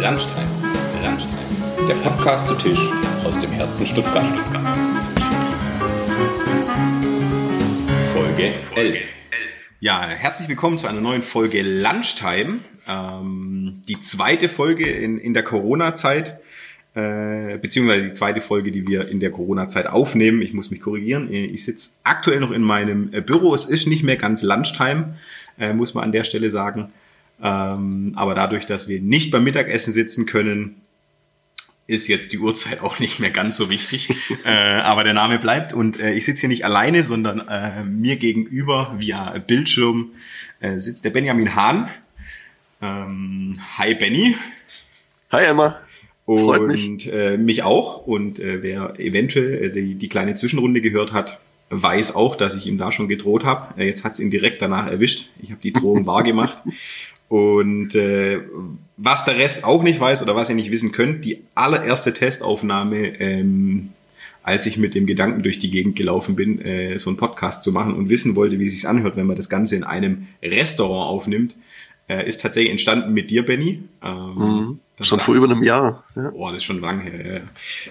Landstein, Landstein, der Podcast zu Tisch aus dem Herzen Stuttgarts. Folge 11. Ja, herzlich willkommen zu einer neuen Folge Lunchtime. Ähm, die zweite Folge in, in der Corona-Zeit, äh, beziehungsweise die zweite Folge, die wir in der Corona-Zeit aufnehmen. Ich muss mich korrigieren. Ich sitze aktuell noch in meinem äh, Büro. Es ist nicht mehr ganz Lunchtime, äh, muss man an der Stelle sagen. Ähm, aber dadurch, dass wir nicht beim Mittagessen sitzen können, ist jetzt die Uhrzeit auch nicht mehr ganz so wichtig. äh, aber der Name bleibt und äh, ich sitze hier nicht alleine, sondern äh, mir gegenüber via Bildschirm äh, sitzt der Benjamin Hahn. Ähm, hi Benny. Hi Emma. Freut und mich. Äh, mich auch. Und äh, wer eventuell die, die kleine Zwischenrunde gehört hat, weiß auch, dass ich ihm da schon gedroht habe. Jetzt hat es ihn direkt danach erwischt. Ich habe die Drohung wahrgemacht. Und äh, was der Rest auch nicht weiß oder was ihr nicht wissen könnt, die allererste Testaufnahme, ähm, als ich mit dem Gedanken durch die Gegend gelaufen bin, äh, so einen Podcast zu machen und wissen wollte, wie es sich anhört, wenn man das Ganze in einem Restaurant aufnimmt, äh, ist tatsächlich entstanden mit dir, Benny. Ähm, mhm. Schon vor über einem Jahr. Ja. Oh, das ist schon lange her.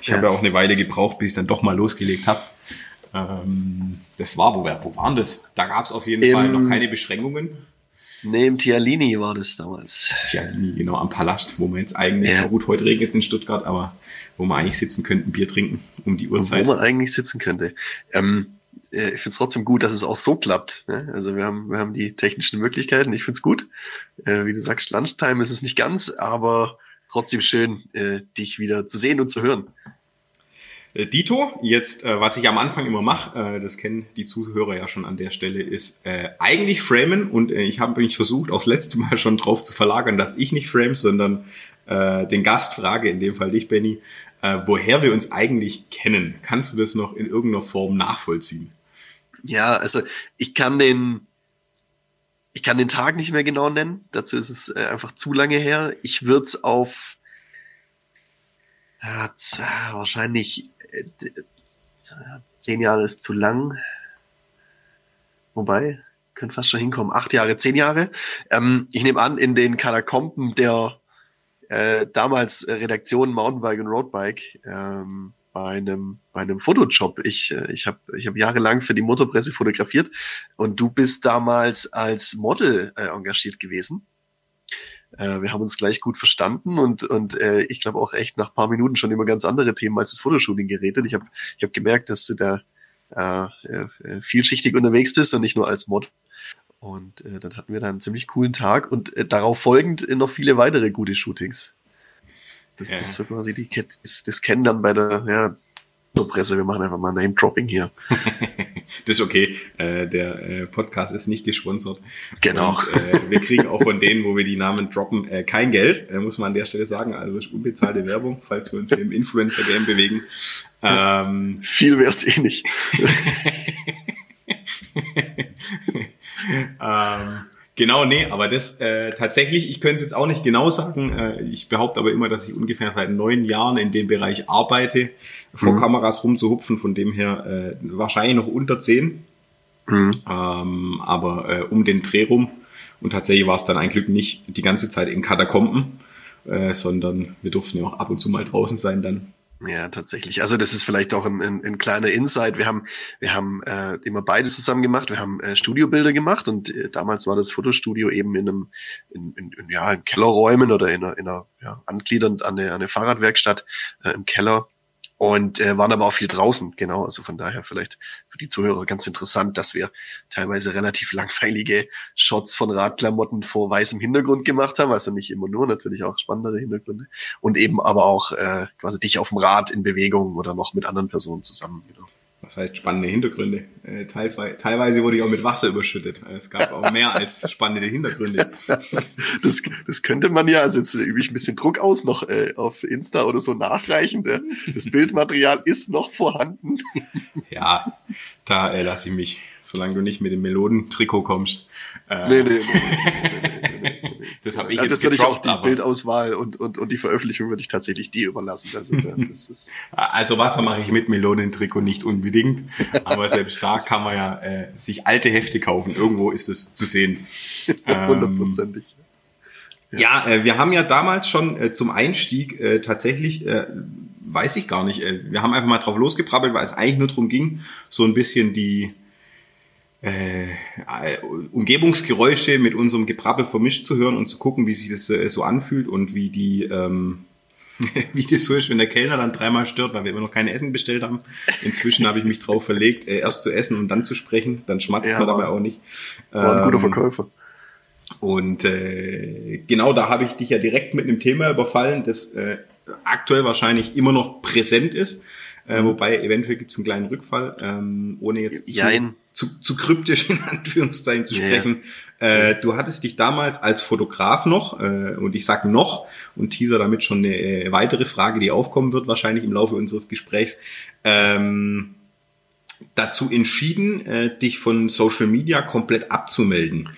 Ich ja. habe ja auch eine Weile gebraucht, bis ich dann doch mal losgelegt habe. Ähm, das war, wo, wo waren das? Da gab es auf jeden Im, Fall noch keine Beschränkungen. Im Tialini war das damals. Tialini, genau, am Palast, wo man jetzt eigentlich, ja. gut, heute regnet es in Stuttgart, aber wo man eigentlich sitzen könnte, ein Bier trinken um die Uhrzeit. Wo man eigentlich sitzen könnte. Ähm, äh, ich finde es trotzdem gut, dass es auch so klappt. Ne? Also wir haben, wir haben die technischen Möglichkeiten, ich finde es gut. Äh, wie du sagst, Lunchtime ist es nicht ganz, aber trotzdem schön, äh, dich wieder zu sehen und zu hören. Äh, Dito, jetzt, äh, was ich am Anfang immer mache, äh, das kennen die Zuhörer ja schon an der Stelle, ist äh, eigentlich framen und äh, ich habe mich versucht, auch das letzte Mal schon drauf zu verlagern, dass ich nicht frame, sondern äh, den Gast frage, in dem Fall dich, Benny, woher wir uns eigentlich kennen. Kannst du das noch in irgendeiner Form nachvollziehen? Ja, also ich kann den, ich kann den Tag nicht mehr genau nennen. Dazu ist es einfach zu lange her. Ich würde es auf ja, wahrscheinlich zehn Jahre ist zu lang. Wobei, könnte fast schon hinkommen. Acht Jahre, zehn Jahre. Ähm, ich nehme an, in den Katakomben der äh, damals Redaktion Mountainbike und Roadbike ähm, bei einem bei einem Fotojob. Ich äh, ich habe ich hab jahrelang für die Motorpresse fotografiert und du bist damals als Model äh, engagiert gewesen. Äh, wir haben uns gleich gut verstanden und, und äh, ich glaube auch echt nach paar Minuten schon über ganz andere Themen als das Fotoshooting geredet. Ich habe ich hab gemerkt, dass du da äh, äh, vielschichtig unterwegs bist und nicht nur als Mod. Und äh, dann hatten wir da einen ziemlich coolen Tag und äh, darauf folgend noch viele weitere gute Shootings. Das, ja. das ist so quasi die, das, das kennen dann bei der, ja, Presse, wir machen einfach mal Name-Dropping hier. das ist okay. Äh, der äh, Podcast ist nicht gesponsert. Genau. Und, äh, wir kriegen auch von denen, wo wir die Namen droppen, äh, kein Geld, äh, muss man an der Stelle sagen. Also das ist unbezahlte Werbung, falls wir uns im Influencer-Game bewegen. Ähm, Viel wär's eh nicht. ähm, Genau, nee, aber das äh, tatsächlich, ich könnte es jetzt auch nicht genau sagen. Äh, ich behaupte aber immer, dass ich ungefähr seit neun Jahren in dem Bereich arbeite, vor mhm. Kameras rumzuhupfen, von dem her äh, wahrscheinlich noch unter zehn. Mhm. Ähm, aber äh, um den Dreh rum. Und tatsächlich war es dann ein Glück nicht die ganze Zeit in Katakomben, äh, sondern wir durften ja auch ab und zu mal draußen sein dann. Ja, tatsächlich. Also das ist vielleicht auch ein, ein, ein kleiner Insight. Wir haben, wir haben äh, immer beides zusammen gemacht. Wir haben äh, Studiobilder gemacht und äh, damals war das Fotostudio eben in einem, in, in, in, ja, in Kellerräumen oder in einer, in einer ja, angliedernd an eine, an eine Fahrradwerkstatt äh, im Keller und äh, waren aber auch viel draußen, genau. Also von daher vielleicht für die Zuhörer ganz interessant, dass wir teilweise relativ langweilige Shots von Radklamotten vor weißem Hintergrund gemacht haben, also nicht immer nur, natürlich auch spannendere Hintergründe und eben aber auch äh, quasi dich auf dem Rad in Bewegung oder noch mit anderen Personen zusammen. Was heißt spannende Hintergründe? Äh, teilweise, wurde ich auch mit Wasser überschüttet. Es gab auch mehr als spannende Hintergründe. Das, das könnte man ja, also jetzt übe ich ein bisschen Druck aus, noch äh, auf Insta oder so nachreichen. Das Bildmaterial ist noch vorhanden. Ja, da äh, lasse ich mich, solange du nicht mit dem Melodentrikot kommst. Äh, nee, nee, nee, nee, nee, nee. Das habe ich ja, jetzt Das würde ich auch die Bildauswahl und, und, und die Veröffentlichung würde ich tatsächlich dir überlassen. Also, ist also Wasser mache ich mit Melodentrikot nicht unbedingt, aber selbst da kann man ja äh, sich alte Hefte kaufen. Irgendwo ist es zu sehen. Hundertprozentig. Ja, ja äh, wir haben ja damals schon äh, zum Einstieg äh, tatsächlich, äh, weiß ich gar nicht, äh, wir haben einfach mal drauf losgebrabbelt, weil es eigentlich nur darum ging, so ein bisschen die äh, Umgebungsgeräusche mit unserem Gebrabbel vermischt zu hören und zu gucken, wie sich das äh, so anfühlt und wie die ähm, wie das so ist, wenn der Kellner dann dreimal stört, weil wir immer noch keine Essen bestellt haben. Inzwischen habe ich mich drauf verlegt, äh, erst zu essen und dann zu sprechen. Dann schmatzt ja, man dabei auch nicht. War ein guter ähm, Verkäufer. Und äh, genau da habe ich dich ja direkt mit einem Thema überfallen, das äh, aktuell wahrscheinlich immer noch präsent ist. Äh, wobei eventuell gibt es einen kleinen Rückfall, ähm, ohne jetzt zu, zu, zu kryptisch in Anführungszeichen zu sprechen. Ja, ja. Äh, du hattest dich damals als Fotograf noch, äh, und ich sag noch, und teaser damit schon eine äh, weitere Frage, die aufkommen wird wahrscheinlich im Laufe unseres Gesprächs, ähm, dazu entschieden, äh, dich von Social Media komplett abzumelden.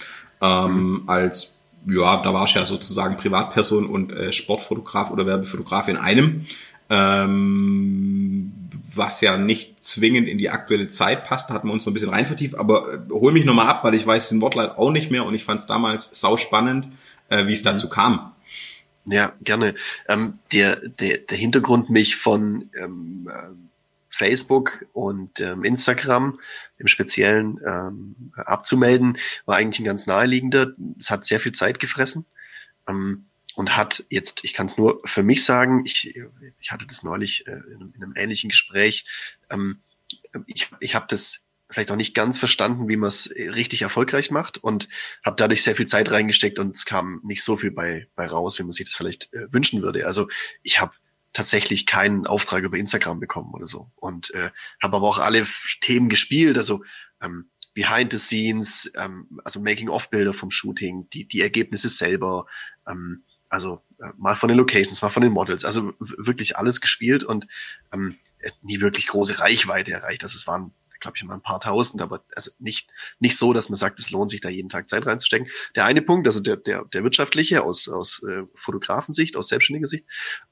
Ähm, mhm. Als, ja, da warst du ja sozusagen Privatperson und äh, Sportfotograf oder Werbefotograf in einem. Ähm, was ja nicht zwingend in die aktuelle Zeit passt, da hatten wir uns so ein bisschen rein vertieft, aber äh, hol mich nochmal ab, weil ich weiß den Wortlaut auch nicht mehr und ich fand es damals sau spannend, äh, wie es dazu mhm. kam. Ja, gerne. Ähm, der, der, der Hintergrund, mich von ähm, äh, Facebook und ähm, Instagram im Speziellen ähm, abzumelden, war eigentlich ein ganz naheliegender. Es hat sehr viel Zeit gefressen. Ähm, und hat jetzt, ich kann es nur für mich sagen, ich, ich hatte das neulich äh, in, einem, in einem ähnlichen Gespräch, ähm, ich, ich habe das vielleicht auch nicht ganz verstanden, wie man es richtig erfolgreich macht und habe dadurch sehr viel Zeit reingesteckt und es kam nicht so viel bei, bei raus, wie man sich das vielleicht äh, wünschen würde. Also ich habe tatsächlich keinen Auftrag über Instagram bekommen oder so und äh, habe aber auch alle Themen gespielt, also ähm, Behind the Scenes, ähm, also Making-of-Bilder vom Shooting, die, die Ergebnisse selber, ähm, also äh, mal von den Locations, mal von den Models, also wirklich alles gespielt und ähm, nie wirklich große Reichweite erreicht. Also es waren, glaube ich, immer ein paar tausend, aber also nicht, nicht so, dass man sagt, es lohnt sich da jeden Tag Zeit reinzustecken. Der eine Punkt, also der, der, der wirtschaftliche aus, aus äh, Fotografensicht, aus selbstständiger Sicht.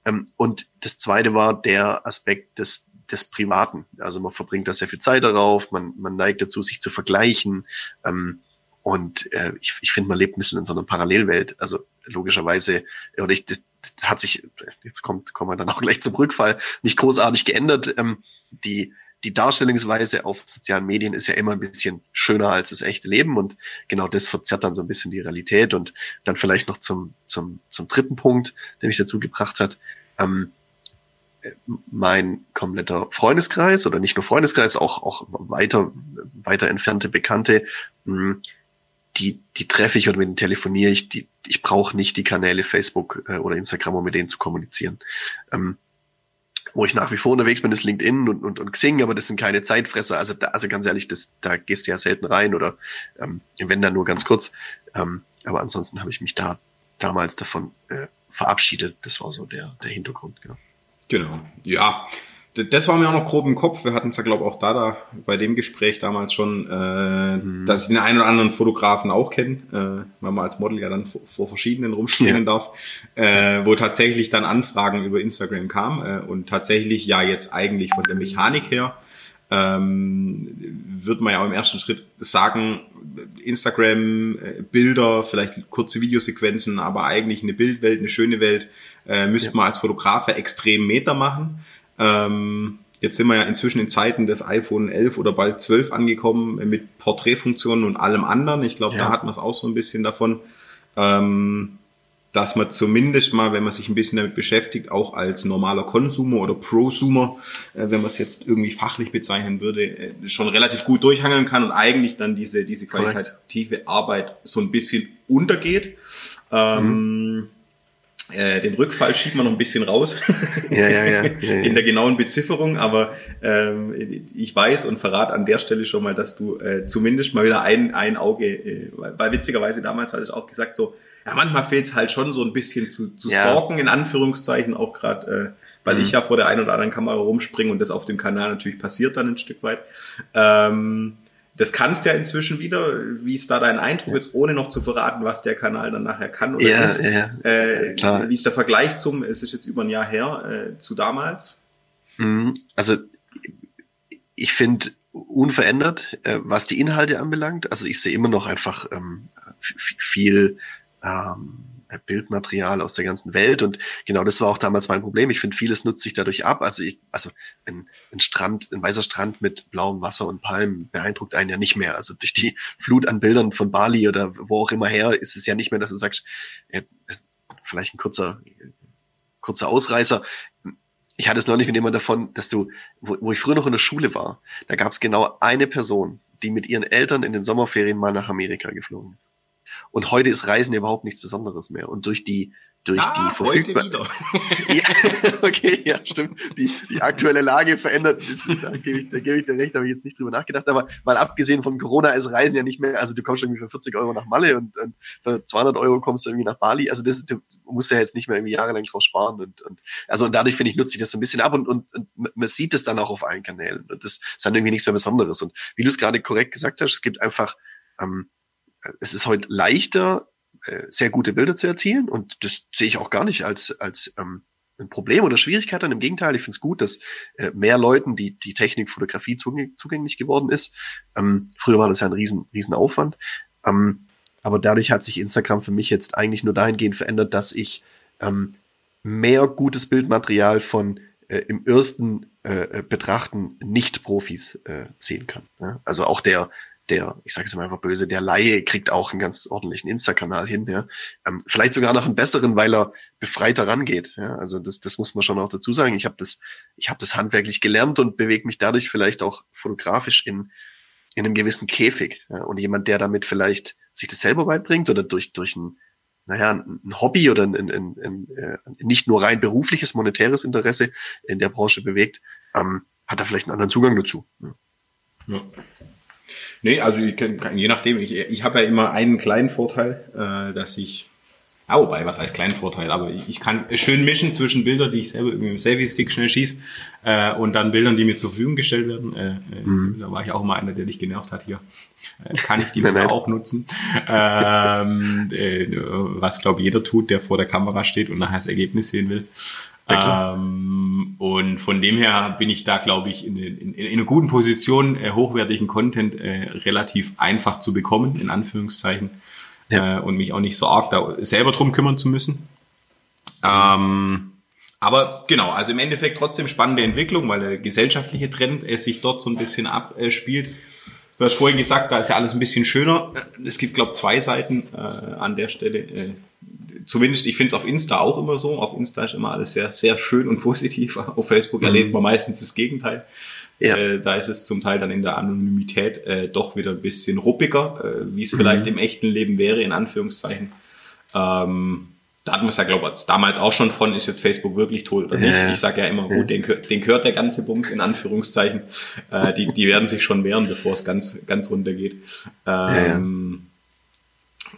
Ähm, und das zweite war der Aspekt des des Privaten. Also man verbringt da sehr viel Zeit darauf, man, man neigt dazu, sich zu vergleichen. Ähm, und äh, ich, ich finde, man lebt ein bisschen in so einer Parallelwelt. Also logischerweise, oder ich, hat sich, jetzt kommt, kommen wir dann auch gleich zum Rückfall, nicht großartig geändert. Ähm, die, die Darstellungsweise auf sozialen Medien ist ja immer ein bisschen schöner als das echte Leben und genau das verzerrt dann so ein bisschen die Realität und dann vielleicht noch zum, zum, zum dritten Punkt, der mich dazu gebracht hat. Ähm, mein kompletter Freundeskreis oder nicht nur Freundeskreis, auch, auch weiter, weiter entfernte Bekannte, hm, die, die treffe ich oder mit denen telefoniere ich, die, ich brauche nicht die Kanäle Facebook äh, oder Instagram, um mit denen zu kommunizieren. Ähm, wo ich nach wie vor unterwegs bin, ist LinkedIn und, und, und Xing, aber das sind keine Zeitfresser. Also, da, also ganz ehrlich, das, da gehst du ja selten rein oder ähm, wenn dann nur ganz kurz. Ähm, aber ansonsten habe ich mich da damals davon äh, verabschiedet. Das war so der, der Hintergrund. Genau. genau. Ja, das war mir auch noch grob im Kopf. Wir hatten es ja, glaube ich, auch da, da bei dem Gespräch damals schon, äh, mhm. dass ich den einen oder anderen Fotografen auch kenne, äh, weil man als Model ja dann vor, vor verschiedenen rumspringen ja. darf, äh, wo tatsächlich dann Anfragen über Instagram kamen äh, und tatsächlich ja jetzt eigentlich von der Mechanik her ähm, wird man ja auch im ersten Schritt sagen, Instagram, äh, Bilder, vielleicht kurze Videosequenzen, aber eigentlich eine Bildwelt, eine schöne Welt, äh, müsste ja. man als Fotografe extrem Meter machen. Ähm, jetzt sind wir ja inzwischen in Zeiten des iPhone 11 oder bald 12 angekommen mit Porträtfunktionen und allem anderen. Ich glaube, ja. da hat man es auch so ein bisschen davon, ähm, dass man zumindest mal, wenn man sich ein bisschen damit beschäftigt, auch als normaler Konsumer oder Prosumer, äh, wenn man es jetzt irgendwie fachlich bezeichnen würde, äh, schon relativ gut durchhangeln kann und eigentlich dann diese, diese qualitative Arbeit so ein bisschen untergeht. Ähm, mhm. Äh, den Rückfall schiebt man noch ein bisschen raus ja, ja, ja, in der genauen Bezifferung, aber ähm, ich weiß und verrate an der Stelle schon mal, dass du äh, zumindest mal wieder ein, ein Auge, äh, weil witzigerweise damals hatte ich auch gesagt, so, ja, manchmal fehlt es halt schon so ein bisschen zu, zu stalken, in Anführungszeichen, auch gerade, äh, weil mhm. ich ja vor der einen oder anderen Kamera rumspringe und das auf dem Kanal natürlich passiert dann ein Stück weit. Ähm, das kannst ja inzwischen wieder. Wie ist da dein Eindruck jetzt, ohne noch zu verraten, was der Kanal dann nachher kann oder ja, ist? Ja, äh, klar. Wie ist der Vergleich zum, es ist jetzt über ein Jahr her, äh, zu damals? Mhm. Also ich finde unverändert, äh, was die Inhalte anbelangt. Also ich sehe immer noch einfach ähm, viel ähm, Bildmaterial aus der ganzen Welt. Und genau das war auch damals mein Problem. Ich finde, vieles nutzt sich dadurch ab. Also ich, also ein, ein Strand, ein weißer Strand mit blauem Wasser und Palmen beeindruckt einen ja nicht mehr. Also durch die Flut an Bildern von Bali oder wo auch immer her ist es ja nicht mehr, dass du sagst, ja, vielleicht ein kurzer, kurzer Ausreißer. Ich hatte es neulich mit jemand davon, dass du, wo, wo ich früher noch in der Schule war, da gab es genau eine Person, die mit ihren Eltern in den Sommerferien mal nach Amerika geflogen ist. Und heute ist Reisen überhaupt nichts Besonderes mehr. Und durch die durch ah, die Verfügbarkeit. ja, okay, ja, stimmt. Die, die aktuelle Lage verändert, da gebe ich, da gebe ich dir recht, habe ich jetzt nicht drüber nachgedacht, aber mal abgesehen von Corona ist Reisen ja nicht mehr, also du kommst irgendwie für 40 Euro nach Malle und, und für 200 Euro kommst du irgendwie nach Bali, also das, du musst ja jetzt nicht mehr irgendwie jahrelang drauf sparen und, und also und dadurch finde ich, nutze ich das so ein bisschen ab und, und, und man sieht es dann auch auf allen Kanälen und das ist dann irgendwie nichts mehr Besonderes und wie du es gerade korrekt gesagt hast, es gibt einfach, ähm, es ist heute leichter, äh, sehr gute Bilder zu erzielen und das sehe ich auch gar nicht als, als ähm, ein Problem oder Schwierigkeit an. Im Gegenteil, ich finde es gut, dass äh, mehr Leuten die, die Technik Fotografie zugänglich geworden ist. Ähm, früher war das ja ein riesen, riesen Aufwand. Ähm, aber dadurch hat sich Instagram für mich jetzt eigentlich nur dahingehend verändert, dass ich ähm, mehr gutes Bildmaterial von äh, im ersten äh, Betrachten Nicht-Profis äh, sehen kann. Ja? Also auch der, der, ich sage es mal einfach böse, der Laie kriegt auch einen ganz ordentlichen Insta-Kanal hin, ja. Ähm, vielleicht sogar noch einen besseren, weil er befreiter rangeht. Ja. Also das, das muss man schon auch dazu sagen. Ich habe das, ich habe das handwerklich gelernt und bewege mich dadurch vielleicht auch fotografisch in, in einem gewissen Käfig. Ja. Und jemand, der damit vielleicht sich das selber beibringt oder durch, durch ein, naja, ein Hobby oder ein, ein, ein, ein, äh, nicht nur rein berufliches, monetäres Interesse in der Branche bewegt, ähm, hat er vielleicht einen anderen Zugang dazu. Ja. ja. Nee, also ich kann, je nachdem, ich, ich habe ja immer einen kleinen Vorteil, äh, dass ich, ah, wobei, was heißt kleinen Vorteil, aber ich, ich kann schön mischen zwischen Bildern, die ich selber mit dem Selfie-Stick schnell schieße, äh, und dann Bildern, die mir zur Verfügung gestellt werden. Äh, äh mhm. Da war ich auch mal einer, der dich genervt hat hier. Äh, kann ich die nein. auch nutzen. ähm, äh, was, glaube jeder tut, der vor der Kamera steht und nachher das Ergebnis sehen will. Ähm, und von dem her bin ich da, glaube ich, in, in, in einer guten Position, äh, hochwertigen Content äh, relativ einfach zu bekommen, in Anführungszeichen, ja. äh, und mich auch nicht so arg da selber drum kümmern zu müssen. Ähm, aber genau, also im Endeffekt trotzdem spannende Entwicklung, weil der gesellschaftliche Trend äh, sich dort so ein bisschen abspielt. Du hast vorhin gesagt, da ist ja alles ein bisschen schöner. Es gibt, glaube zwei Seiten äh, an der Stelle. Äh, zumindest, ich finde es auf Insta auch immer so. Auf Insta ist immer alles sehr, sehr schön und positiv. Auf Facebook mhm. erlebt man meistens das Gegenteil. Ja. Äh, da ist es zum Teil dann in der Anonymität äh, doch wieder ein bisschen ruppiger, äh, wie es mhm. vielleicht im echten Leben wäre, in Anführungszeichen. Ähm, da hatten wir es ja, glaube ich, damals auch schon von, ist jetzt Facebook wirklich tot oder nicht. Ja. Ich sage ja immer, gut, den, den gehört der ganze Bums, in Anführungszeichen. Äh, die, die werden sich schon wehren, bevor es ganz, ganz runter geht. Ähm,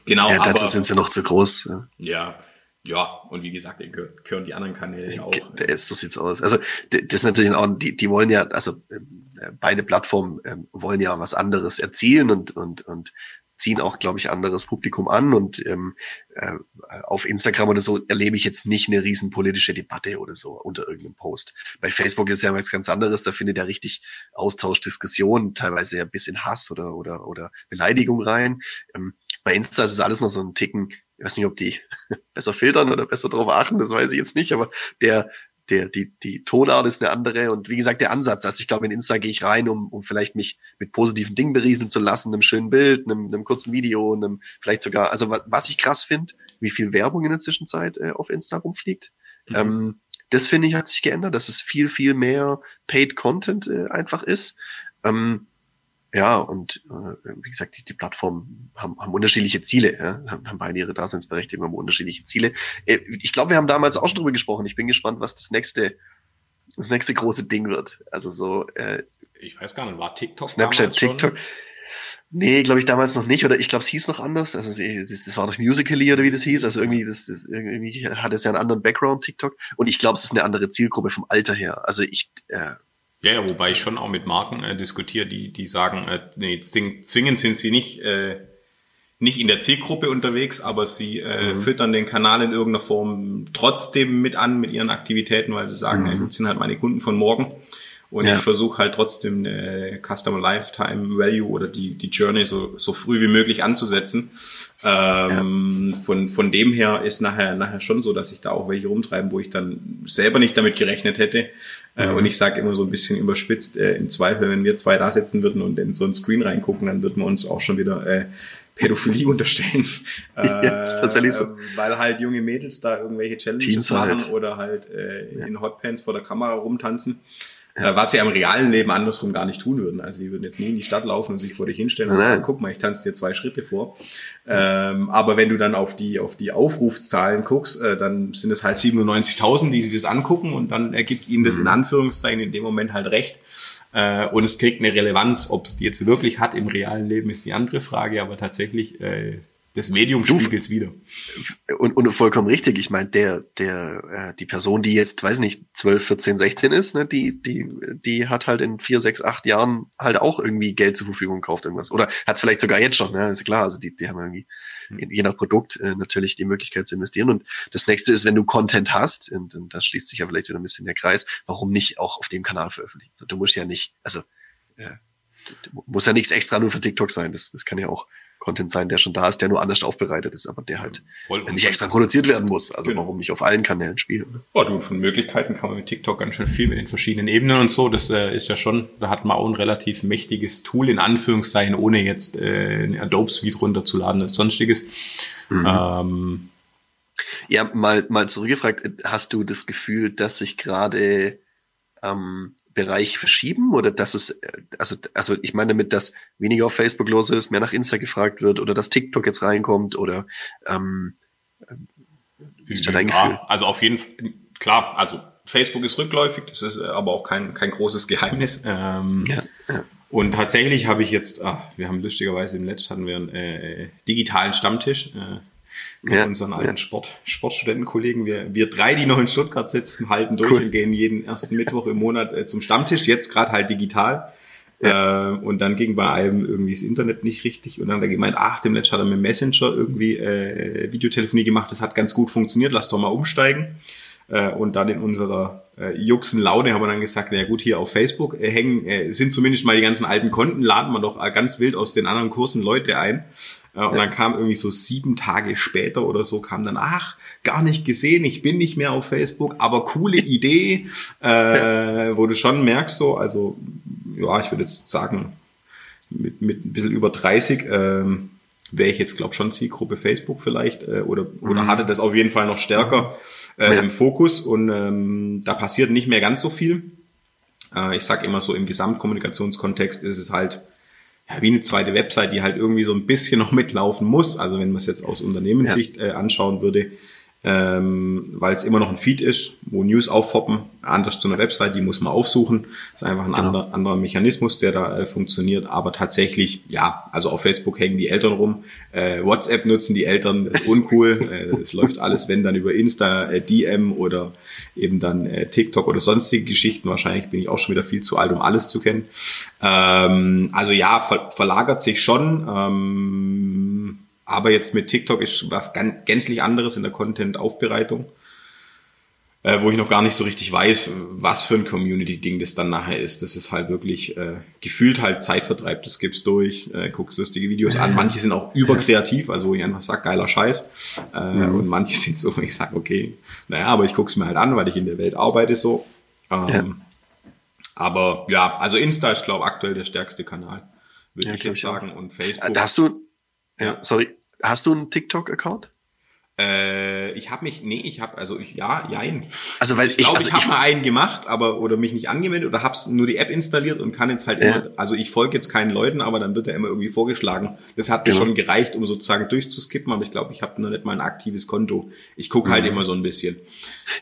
Genau. Ja, dazu aber, sind sie noch zu groß. Ja. ja. Ja, und wie gesagt, gehören die anderen Kanäle auch. Der ist, so sieht's aus. Also, das ist natürlich auch, die, die wollen ja, also, äh, beide Plattformen äh, wollen ja was anderes erzielen und, und, und ziehen auch, glaube ich, anderes Publikum an. Und ähm, äh, auf Instagram oder so erlebe ich jetzt nicht eine riesen politische Debatte oder so unter irgendeinem Post. Bei Facebook ist ja was ganz anderes, da findet ja richtig Austausch, Diskussion, teilweise ja bis in Hass oder, oder, oder Beleidigung rein. Ähm, bei Insta ist es alles noch so ein Ticken, ich weiß nicht, ob die besser filtern oder besser drauf achten, das weiß ich jetzt nicht, aber der, der, die, die Tonart ist eine andere und wie gesagt, der Ansatz. Also ich glaube, in Insta gehe ich rein, um, um vielleicht mich mit positiven Dingen berieseln zu lassen, einem schönen Bild, einem, einem kurzen Video, einem vielleicht sogar, also was, was ich krass finde, wie viel Werbung in der Zwischenzeit äh, auf Insta rumfliegt. Mhm. Ähm, das finde ich hat sich geändert, dass es viel, viel mehr Paid Content äh, einfach ist. Ähm, ja, und äh, wie gesagt, die, die Plattformen haben, haben unterschiedliche Ziele, ja, haben, haben beide ihre Daseinsberechtigung, haben unterschiedliche Ziele. Äh, ich glaube, wir haben damals auch schon drüber gesprochen. Ich bin gespannt, was das nächste, das nächste große Ding wird. Also so. Äh, ich weiß gar nicht, war TikTok Snapchat, TikTok. Nee, glaube ich damals noch nicht. Oder ich glaube, es hieß noch anders. Also das, das war doch Musical.ly oder wie das hieß. Also irgendwie, das, das irgendwie hat es ja einen anderen Background TikTok. Und ich glaube, es ist eine andere Zielgruppe vom Alter her. Also ich äh, ja, ja, wobei ich schon auch mit Marken äh, diskutiere, die, die sagen, äh, nee, zwingend sind sie nicht, äh, nicht in der Zielgruppe unterwegs, aber sie äh, mhm. füttern den Kanal in irgendeiner Form trotzdem mit an mit ihren Aktivitäten, weil sie sagen, mhm. ja, sind halt meine Kunden von morgen. Und ja. ich versuche halt trotzdem eine Customer Lifetime Value oder die, die Journey so, so früh wie möglich anzusetzen. Ähm, ja. von, von dem her ist nachher, nachher schon so, dass ich da auch welche rumtreiben, wo ich dann selber nicht damit gerechnet hätte. Äh, mhm. und ich sage immer so ein bisschen überspitzt, äh, im Zweifel, wenn wir zwei da sitzen würden und in so ein Screen reingucken, dann würden wir uns auch schon wieder äh, Pädophilie unterstellen. ja, ist tatsächlich so. Äh, weil halt junge Mädels da irgendwelche Challenges Teams machen halt. oder halt äh, ja. in Hotpants vor der Kamera rumtanzen. Ja. Was sie im realen Leben andersrum gar nicht tun würden. Also sie würden jetzt nie in die Stadt laufen und sich vor dich hinstellen und sagen, guck mal, ich tanze dir zwei Schritte vor. Ähm, aber wenn du dann auf die, auf die Aufrufszahlen guckst, äh, dann sind es halt 97.000, die sich das angucken und dann ergibt ihnen das mhm. in Anführungszeichen in dem Moment halt recht. Äh, und es kriegt eine Relevanz, ob es die jetzt wirklich hat im realen Leben, ist die andere Frage, aber tatsächlich äh, das Medium spiegelt es wieder. Und, und vollkommen richtig. Ich meine, der, der, äh, die Person, die jetzt, weiß nicht, 12, 14, 16 ist, ne, die, die, die hat halt in vier, sechs, acht Jahren halt auch irgendwie Geld zur Verfügung gekauft, irgendwas. Oder hat es vielleicht sogar jetzt schon, ne? Ist klar. Also die, die haben irgendwie hm. je nach Produkt äh, natürlich die Möglichkeit zu investieren. Und das nächste ist, wenn du Content hast, und, und da schließt sich ja vielleicht wieder ein bisschen der Kreis, warum nicht auch auf dem Kanal veröffentlichen? Du musst ja nicht, also äh, muss ja nichts extra nur für TikTok sein. Das, das kann ja auch Content sein, der schon da ist, der nur anders aufbereitet ist, aber der halt Voll nicht extra produziert werden muss. Also genau. warum nicht auf allen Kanälen spielen? Ne? Oh, du, von Möglichkeiten kann man mit TikTok ganz schön viel mit den verschiedenen Ebenen und so. Das äh, ist ja schon, da hat man auch ein relativ mächtiges Tool in Anführungszeichen, ohne jetzt äh, eine Adobe Suite runterzuladen und sonstiges. Mhm. Ähm, ja, mal, mal zurückgefragt, hast du das Gefühl, dass sich gerade ähm, Bereich verschieben oder dass es, also, also ich meine damit, dass weniger auf Facebook los ist, mehr nach Insta gefragt wird oder dass TikTok jetzt reinkommt oder ähm, ist ja, dein Gefühl? Also auf jeden Fall, klar, also Facebook ist rückläufig, das ist aber auch kein, kein großes Geheimnis. Ähm, ja, ja. Und tatsächlich habe ich jetzt, ach, wir haben lustigerweise im letzten hatten wir einen äh, digitalen Stammtisch. Äh, mit ja, unseren alten ja. Sport, Sportstudentenkollegen. Wir, wir drei, die noch in Stuttgart sitzen, halten durch cool. und gehen jeden ersten Mittwoch im Monat äh, zum Stammtisch, jetzt gerade halt digital. Ja. Äh, und dann ging bei einem irgendwie das Internet nicht richtig und dann hat er gemeint, ach, dem letzten hat er mit Messenger irgendwie äh, Videotelefonie gemacht, das hat ganz gut funktioniert, lass doch mal umsteigen. Äh, und dann in unserer äh, Juxen Laune haben wir dann gesagt, na gut, hier auf Facebook äh, hängen, äh, sind zumindest mal die ganzen alten Konten, laden wir doch äh, ganz wild aus den anderen Kursen Leute ein. Und dann kam irgendwie so sieben Tage später oder so, kam dann, ach, gar nicht gesehen, ich bin nicht mehr auf Facebook, aber coole Idee, äh, wo du schon merkst so, also ja, ich würde jetzt sagen, mit, mit ein bisschen über 30 ähm, wäre ich jetzt, glaube schon Zielgruppe Facebook vielleicht äh, oder, oder mhm. hatte das auf jeden Fall noch stärker äh, ja. im Fokus und ähm, da passiert nicht mehr ganz so viel. Äh, ich sage immer so, im Gesamtkommunikationskontext ist es halt ja, wie eine zweite Website, die halt irgendwie so ein bisschen noch mitlaufen muss. Also wenn man es jetzt aus Unternehmenssicht äh, anschauen würde, ähm, weil es immer noch ein Feed ist, wo News aufpoppen, anders zu einer Website, die muss man aufsuchen. Das ist einfach ein genau. anderer, anderer Mechanismus, der da äh, funktioniert. Aber tatsächlich, ja, also auf Facebook hängen die Eltern rum, äh, WhatsApp nutzen die Eltern, ist uncool. äh, es läuft alles, wenn dann über Insta, äh, DM oder eben dann äh, TikTok oder sonstige Geschichten. Wahrscheinlich bin ich auch schon wieder viel zu alt, um alles zu kennen. Ähm, also ja, ver verlagert sich schon. Ähm, aber jetzt mit TikTok ist was ganz, gänzlich anderes in der Content-Aufbereitung, äh, wo ich noch gar nicht so richtig weiß, was für ein Community-Ding das dann nachher ist. Das ist halt wirklich äh, gefühlt halt Zeitvertreib. Das gibst durch, äh, guckst lustige Videos an. Manche sind auch überkreativ, also wo ich einfach sag, geiler Scheiß. Äh, mhm. Und manche sind so, wo ich sag, okay, naja, aber ich guck's mir halt an, weil ich in der Welt arbeite so. Ähm, ja. Aber ja, also Insta ist, glaube aktuell der stärkste Kanal, würde ja, ich jetzt sagen. Und Facebook. Hast du, ja, sorry, Hast du einen TikTok-Account? Äh, ich habe mich, nee, ich habe, also ich, ja, jein. Also weil ich glaube, ich, also ich habe mal einen gemacht, aber oder mich nicht angemeldet oder hab's nur die App installiert und kann jetzt halt ja. immer, also ich folge jetzt keinen Leuten, aber dann wird er immer irgendwie vorgeschlagen. Das hat mir genau. schon gereicht, um sozusagen durchzuskippen, aber ich glaube, ich habe noch nicht mal ein aktives Konto. Ich gucke halt mhm. immer so ein bisschen.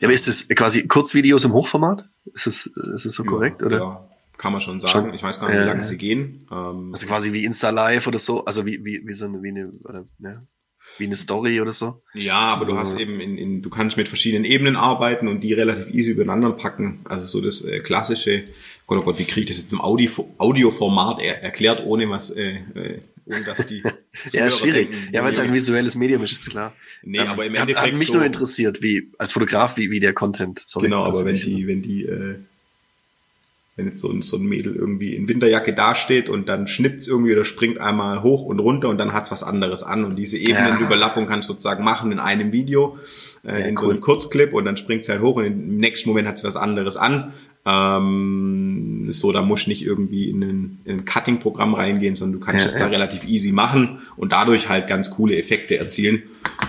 Ja, aber ist das quasi Kurzvideos im Hochformat? Ist es ist es so ja, korrekt oder? Ja kann man schon sagen. Schon? Ich weiß gar nicht, wie lange äh, sie gehen. Ähm, also quasi wie Insta Live oder so, also wie, wie, wie so eine, wie eine, oder, ja, wie eine Story oder so. Ja, aber du hast eben in, in, du kannst mit verschiedenen Ebenen arbeiten und die relativ easy übereinander packen. Also so das äh, klassische, Gott, oh Gott, wie kriege ich das jetzt im Audio, Audioformat er, erklärt, ohne was, äh, äh, ohne dass die Ja, ist schwierig. Denken, ja, weil es ein visuelles Medium ist, ist klar. Nee, ähm, aber im Endeffekt. Hat, hat mich so, nur interessiert, wie, als Fotograf, wie, wie der Content, sorry. Genau, aber wenn die, wenn die, äh, wenn jetzt so ein, so ein Mädel irgendwie in Winterjacke dasteht und dann schnippt's irgendwie oder springt einmal hoch und runter und dann hat's was anderes an. Und diese Ebenenüberlappung ja. kannst du sozusagen machen in einem Video, äh, ja, in cool. so einem Kurzclip und dann springt's halt hoch und im nächsten Moment hat's was anderes an. Ähm, so, da musst du nicht irgendwie in ein, in ein Cutting-Programm reingehen, sondern du kannst es ja, da relativ easy machen und dadurch halt ganz coole Effekte erzielen.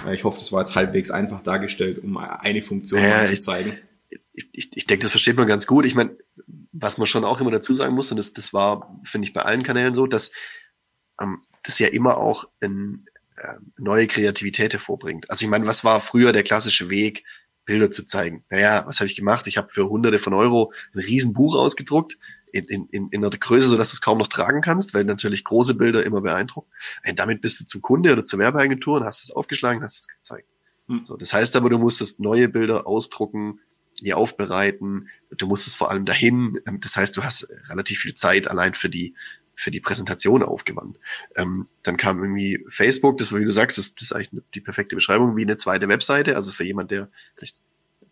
Äh, ich hoffe, das war jetzt halbwegs einfach dargestellt, um eine Funktion ja, zu zeigen. Ich, ich, ich denke, das versteht man ganz gut. Ich meine, was man schon auch immer dazu sagen muss, und das, das war, finde ich, bei allen Kanälen so, dass ähm, das ja immer auch ein, äh, neue Kreativität hervorbringt. Also ich meine, was war früher der klassische Weg, Bilder zu zeigen? Naja, was habe ich gemacht? Ich habe für hunderte von Euro ein Riesenbuch ausgedruckt, in, in, in einer Größe, so dass du es kaum noch tragen kannst, weil natürlich große Bilder immer beeindrucken. Und damit bist du zum Kunde oder zur Werbeagentur und hast es aufgeschlagen, hast es gezeigt. Hm. So, das heißt aber, du musstest neue Bilder ausdrucken, die aufbereiten. Du musst es vor allem dahin. Ähm, das heißt, du hast relativ viel Zeit allein für die für die Präsentation aufgewandt. Ähm, dann kam irgendwie Facebook, das, wie du sagst, das, das ist eigentlich die perfekte Beschreibung, wie eine zweite Webseite. Also für jemand, der vielleicht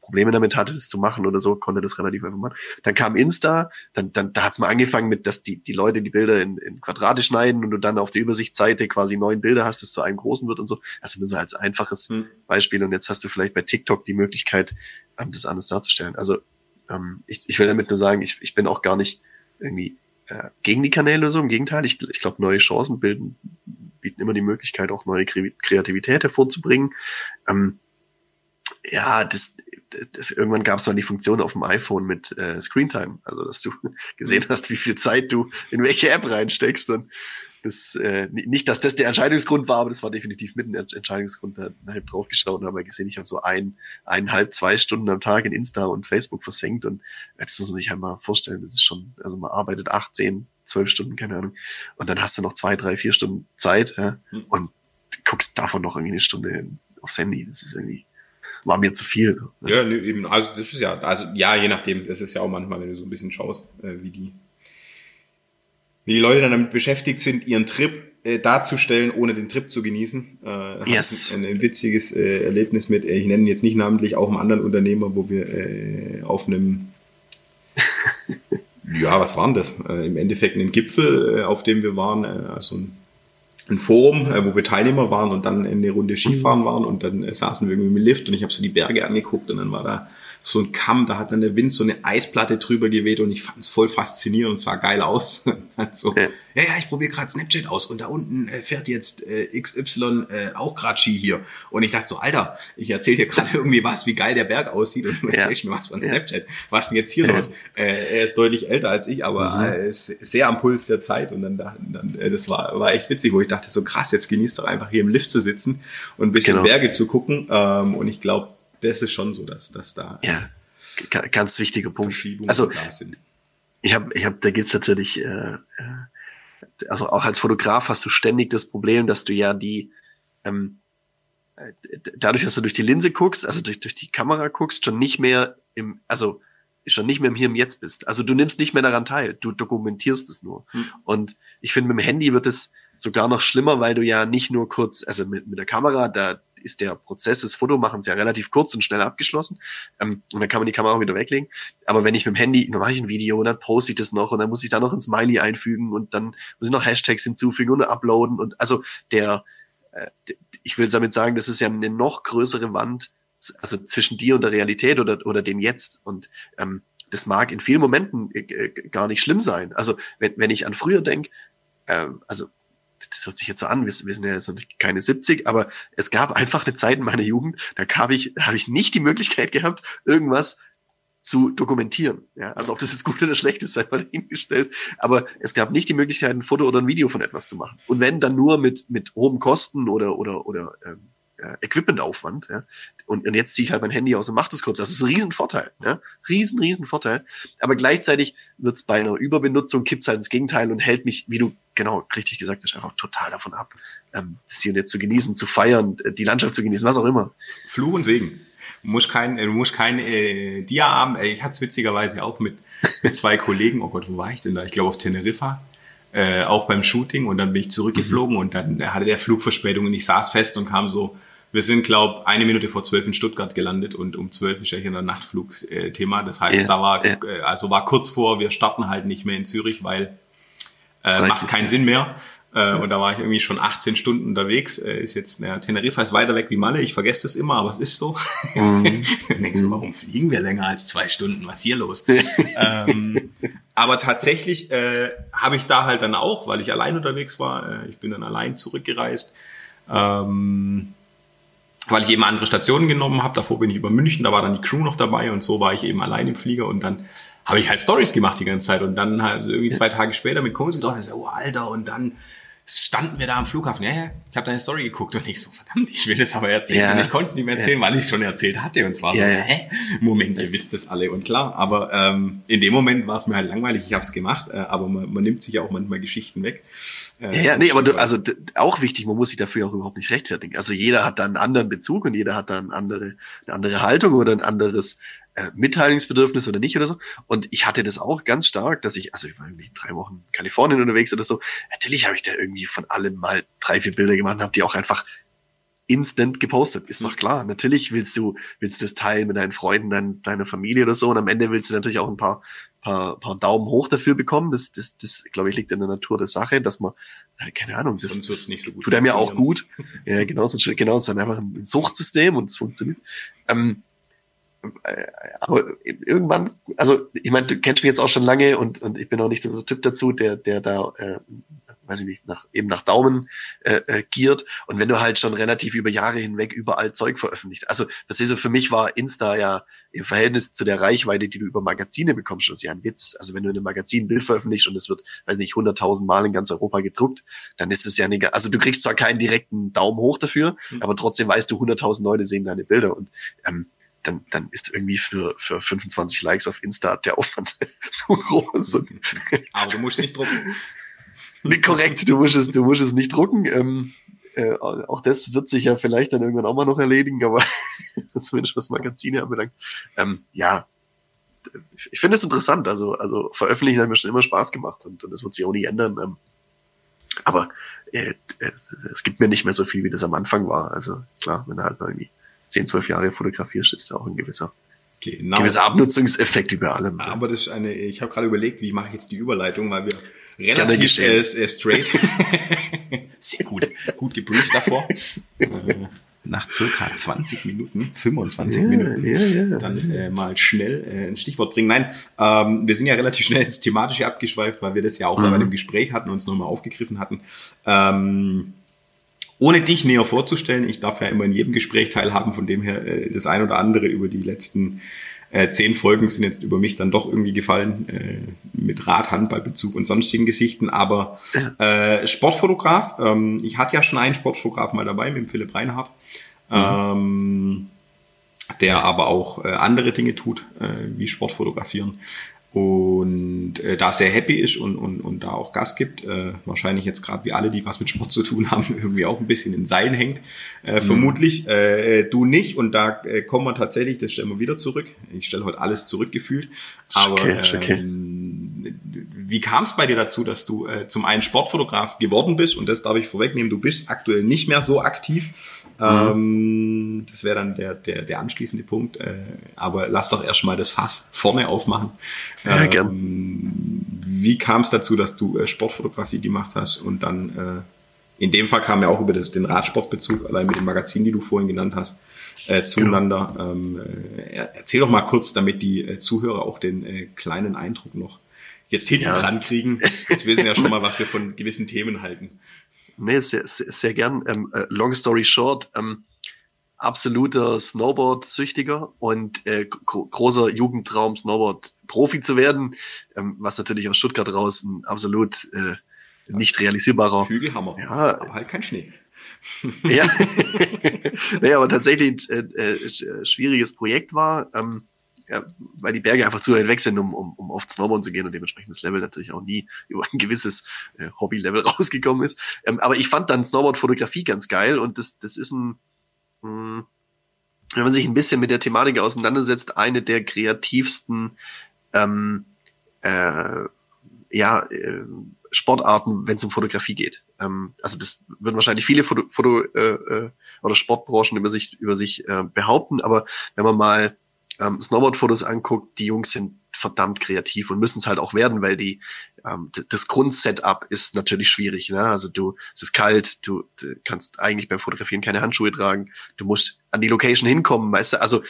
Probleme damit hatte, das zu machen oder so, konnte das relativ einfach machen. Dann kam Insta, dann, dann da hat es mal angefangen mit, dass die, die Leute die Bilder in, in Quadrate schneiden und du dann auf der Übersichtsseite quasi neun Bilder hast, das zu einem großen wird und so. Also nur so als einfaches hm. Beispiel. Und jetzt hast du vielleicht bei TikTok die Möglichkeit, das anders darzustellen. Also ähm, ich, ich will damit nur sagen, ich, ich bin auch gar nicht irgendwie äh, gegen die Kanäle so. Im Gegenteil, ich, ich glaube, neue Chancen bilden, bieten immer die Möglichkeit, auch neue Kreativität hervorzubringen. Ähm, ja, das, das, irgendwann gab es dann die Funktion auf dem iPhone mit äh, Screentime, also dass du gesehen hast, wie viel Zeit du in welche App reinsteckst. Und das, äh, nicht, dass das der Entscheidungsgrund war, aber das war definitiv mit ein Entscheidungsgrund. Da ich drauf geschaut und habe gesehen, ich habe so ein, eineinhalb, zwei Stunden am Tag in Insta und Facebook versenkt und das muss man sich halt mal vorstellen. Das ist schon, also man arbeitet acht, zehn, zwölf Stunden, keine Ahnung. Und dann hast du noch zwei, drei, vier Stunden Zeit ja, mhm. und guckst davon noch irgendwie eine Stunde aufs Handy. Das ist irgendwie war mir zu viel. Ne? Ja, eben, also das ist ja, also ja, je nachdem, das ist ja auch manchmal, wenn du so ein bisschen schaust, äh, wie die, wie die Leute dann damit beschäftigt sind, ihren Trip äh, darzustellen, ohne den Trip zu genießen. Äh, yes. Ein, ein witziges äh, Erlebnis mit, äh, ich nenne ihn jetzt nicht namentlich, auch einem anderen Unternehmer, wo wir äh, auf einem ja, was waren das? Äh, Im Endeffekt ein Gipfel, äh, auf dem wir waren, äh, also ein ein Forum, äh, wo wir Teilnehmer waren und dann in eine Runde Skifahren waren und dann äh, saßen wir irgendwie im Lift und ich habe so die Berge angeguckt und dann war da so ein Kamm, da hat dann der Wind so eine Eisplatte drüber geweht und ich fand es voll faszinierend und sah geil aus. so, ja. ja, ja, ich probiere gerade Snapchat aus und da unten äh, fährt jetzt äh, XY äh, auch gerade Ski hier. Und ich dachte so, Alter, ich erzähle dir gerade irgendwie was, wie geil der Berg aussieht und du erzählst ja. mir was von Snapchat. Was ist denn jetzt hier los? Äh, er ist deutlich älter als ich, aber mhm. äh, ist sehr am Puls der Zeit und dann, dann äh, das war, war echt witzig, wo ich dachte so krass, jetzt genießt doch einfach hier im Lift zu sitzen und ein bisschen genau. Berge zu gucken. Ähm, und ich glaube, das ist schon so, dass, dass da ja. ganz wichtiger Punkt. Also ich habe, ich habe, da gibt's natürlich, äh, äh, also auch als Fotograf hast du ständig das Problem, dass du ja die ähm, äh, dadurch, dass du durch die Linse guckst, also durch, durch die Kamera guckst, schon nicht mehr im, also schon nicht mehr im Hier und Jetzt bist. Also du nimmst nicht mehr daran teil, du dokumentierst es nur. Hm. Und ich finde, mit dem Handy wird es sogar noch schlimmer, weil du ja nicht nur kurz, also mit, mit der Kamera, da ist der Prozess des Fotomachens ja relativ kurz und schnell abgeschlossen. Ähm, und dann kann man die Kamera wieder weglegen. Aber wenn ich mit dem Handy, dann mache ich ein Video und dann poste ich das noch und dann muss ich da noch ein Smiley einfügen und dann muss ich noch Hashtags hinzufügen und uploaden und also der, äh, ich will damit sagen, das ist ja eine noch größere Wand, also zwischen dir und der Realität oder, oder dem Jetzt. Und ähm, das mag in vielen Momenten äh gar nicht schlimm sein. Also wenn, wenn ich an früher denke, äh, also das hört sich jetzt so an, wir, wir sind ja jetzt keine 70, aber es gab einfach eine Zeit in meiner Jugend, da habe ich, habe ich nicht die Möglichkeit gehabt, irgendwas zu dokumentieren. Ja, also ob das jetzt gut oder schlecht ist, sei mal hingestellt. Aber es gab nicht die Möglichkeit, ein Foto oder ein Video von etwas zu machen. Und wenn dann nur mit mit hohen Kosten oder oder oder ähm, äh, Equipmentaufwand. Ja? Und, und jetzt ziehe ich halt mein Handy aus und mache das kurz. Das ist ein Riesenvorteil. Ja? Riesen, riesen Vorteil. Aber gleichzeitig wird's bei einer Überbenutzung, kippt's halt ins Gegenteil und hält mich, wie du genau richtig gesagt hast, einfach total davon ab, ähm, das hier und jetzt zu genießen, zu feiern, äh, die Landschaft zu genießen, was auch immer. Fluch und Segen. Du musst kein, du musst kein äh, Dia haben. Ich hatte es witzigerweise auch mit, mit zwei Kollegen. Oh Gott, wo war ich denn da? Ich glaube auf Teneriffa äh, auch beim Shooting und dann bin ich zurückgeflogen mhm. und dann hatte der Flug Verspätung und ich saß fest und kam so Wir sind, glaube eine Minute vor zwölf in Stuttgart gelandet und um zwölf ist ja hier ein Nachtflug-Thema. Das heißt, ja, da war, ja. Äh, also war kurz vor, wir starten halt nicht mehr in Zürich, weil äh, macht keinen Sinn mehr. Äh, und da war ich irgendwie schon 18 Stunden unterwegs. Äh, ist jetzt, naja, Teneriffa ist weiter weg wie Malle. Ich vergesse das immer, aber es ist so. Mhm. Dann denkst du, warum fliegen wir länger als zwei Stunden? Was hier los? ähm, aber tatsächlich äh, habe ich da halt dann auch, weil ich allein unterwegs war, äh, ich bin dann allein zurückgereist, ähm, weil ich eben andere Stationen genommen habe. Davor bin ich über München, da war dann die Crew noch dabei und so war ich eben allein im Flieger und dann habe ich halt Stories gemacht die ganze Zeit und dann halt irgendwie zwei Tage später mit Kumpels gedacht, oh Alter, und dann standen wir da am Flughafen. Ja, ja, ich habe deine Story geguckt und ich so, verdammt, ich will das aber erzählen. Ja. Und ich konnte es nicht mehr erzählen, ja. weil ich es schon erzählt hatte. Und zwar ja, so, hä? Moment, ihr wisst das alle und klar. Aber ähm, in dem Moment war es mir halt langweilig, ich habe es gemacht, äh, aber man, man nimmt sich ja auch manchmal Geschichten weg. Äh, ja, nee, aber du, also auch wichtig, man muss sich dafür auch überhaupt nicht rechtfertigen. Also jeder hat da einen anderen Bezug und jeder hat da eine andere, eine andere Haltung oder ein anderes äh, Mitteilungsbedürfnis oder nicht oder so. Und ich hatte das auch ganz stark, dass ich, also ich war irgendwie drei Wochen in Kalifornien unterwegs oder so. Natürlich habe ich da irgendwie von allem mal drei, vier Bilder gemacht und habe die auch einfach instant gepostet. Ist doch klar. Natürlich willst du, willst du das teilen mit deinen Freunden, dein, deiner Familie oder so. Und am Ende willst du natürlich auch ein paar, paar, paar Daumen hoch dafür bekommen. Das, das, das, glaube ich, liegt in der Natur der Sache, dass man, keine Ahnung, das, Sonst nicht so gut tut einem ja auch gut. Ja, genau, so, genau, es ist einfach ein Suchtsystem und es funktioniert. Ähm, aber irgendwann, also ich meine, du kennst mich jetzt auch schon lange und, und ich bin auch nicht so ein Typ dazu, der, der da, äh, weiß ich nicht, nach, eben nach Daumen äh, äh, giert. Und wenn du halt schon relativ über Jahre hinweg überall Zeug veröffentlicht. Also, das ist so, für mich war Insta ja im Verhältnis zu der Reichweite, die du über Magazine bekommst, das ist ja ein Witz. Also wenn du in einem Magazin ein Bild veröffentlichst und es wird, weiß nicht, hunderttausend Mal in ganz Europa gedruckt, dann ist es ja nicht, also du kriegst zwar keinen direkten Daumen hoch dafür, mhm. aber trotzdem weißt du, hunderttausend Leute sehen deine Bilder und ähm, dann, dann ist irgendwie für, für 25 Likes auf Insta der Aufwand zu groß. Aber du musst nicht drucken. Nee, korrekt, du musst es, du musst es nicht drucken. Ähm, äh, auch das wird sich ja vielleicht dann irgendwann auch mal noch erledigen, aber zumindest was Magazine anbelangt. Ähm, ja, ich finde es interessant. Also, also veröffentlichen hat mir schon immer Spaß gemacht und, und das wird sich auch nicht ändern. Ähm, aber äh, es, es gibt mir nicht mehr so viel, wie das am Anfang war. Also klar, wenn du halt mal irgendwie 10, 12 Jahre fotografierst, ist da auch ein gewisser, genau. gewisser Abnutzungseffekt über allem. Aber das ist eine, ich habe gerade überlegt, wie mache ich jetzt die Überleitung, weil wir relativ äh, äh, straight, sehr gut, gut geprüft davor. Nach circa 20 Minuten, 25 ja, Minuten, ja, ja, dann äh, mal schnell äh, ein Stichwort bringen. Nein, ähm, wir sind ja relativ schnell ins Thematische abgeschweift, weil wir das ja auch mhm. bei dem Gespräch hatten, uns nochmal aufgegriffen hatten. Ähm, ohne dich näher vorzustellen, ich darf ja immer in jedem Gespräch teilhaben, von dem her äh, das ein oder andere über die letzten äh, zehn Folgen sind jetzt über mich dann doch irgendwie gefallen, äh, mit Rad, Handballbezug und sonstigen Geschichten. Aber äh, Sportfotograf, ähm, ich hatte ja schon einen Sportfotograf mal dabei mit dem Philipp Reinhardt, mhm. ähm, der aber auch äh, andere Dinge tut, äh, wie Sportfotografieren und äh, da sehr happy ist und, und, und da auch Gas gibt, äh, wahrscheinlich jetzt gerade wie alle, die was mit Sport zu tun haben, irgendwie auch ein bisschen in Seilen hängt, äh, mhm. vermutlich. Äh, du nicht und da äh, kommen wir tatsächlich, das stellen wir wieder zurück. Ich stelle heute alles zurückgefühlt. Aber okay, okay. Ähm, wie kam es bei dir dazu, dass du äh, zum einen Sportfotograf geworden bist und das darf ich vorwegnehmen, du bist aktuell nicht mehr so aktiv. Mhm. Ähm, das wäre dann der, der, der anschließende Punkt. Äh, aber lass doch erstmal das Fass vorne aufmachen. Ja, ähm, gern. Wie kam es dazu, dass du äh, Sportfotografie gemacht hast und dann äh, in dem Fall kam ja auch über das, den Radsportbezug, allein mit dem Magazin, die du vorhin genannt hast, äh, zueinander. Genau. Ähm, äh, erzähl doch mal kurz, damit die Zuhörer auch den kleinen Eindruck noch jetzt hinten ja. dran kriegen. Jetzt wissen ja schon mal, was wir von gewissen Themen halten. Nee, sehr, sehr, sehr gern. Ähm, äh, long story short, ähm, absoluter Snowboard-Süchtiger und äh, großer Jugendtraum, Snowboard-Profi zu werden, ähm, was natürlich aus Stuttgart raus ein absolut äh, nicht realisierbarer Hügelhammer, ja, aber halt kein Schnee. ja, nee, aber tatsächlich ein äh, äh, schwieriges Projekt war. Ähm, ja, weil die Berge einfach zu weit weg sind, um, um, um oft Snowboarden zu gehen und dementsprechend das Level natürlich auch nie über ein gewisses äh, Hobby-Level rausgekommen ist. Ähm, aber ich fand dann Snowboard-Fotografie ganz geil und das, das ist ein, mh, hm, wenn man sich ein bisschen mit der Thematik auseinandersetzt, eine der kreativsten ähm, äh, ja, äh, Sportarten, wenn es um Fotografie geht. ähm, also das würden wahrscheinlich viele Foto, Foto äh, äh, oder Sportbranchen über sich über sich äh, behaupten, aber wenn man mal ähm, Snowboard-Fotos anguckt, die Jungs sind verdammt kreativ und müssen es halt auch werden, weil die ähm, das Grundsetup ist natürlich schwierig. Ne? Also du, es ist kalt, du, du kannst eigentlich beim Fotografieren keine Handschuhe tragen, du musst an die Location hinkommen, weißt du, also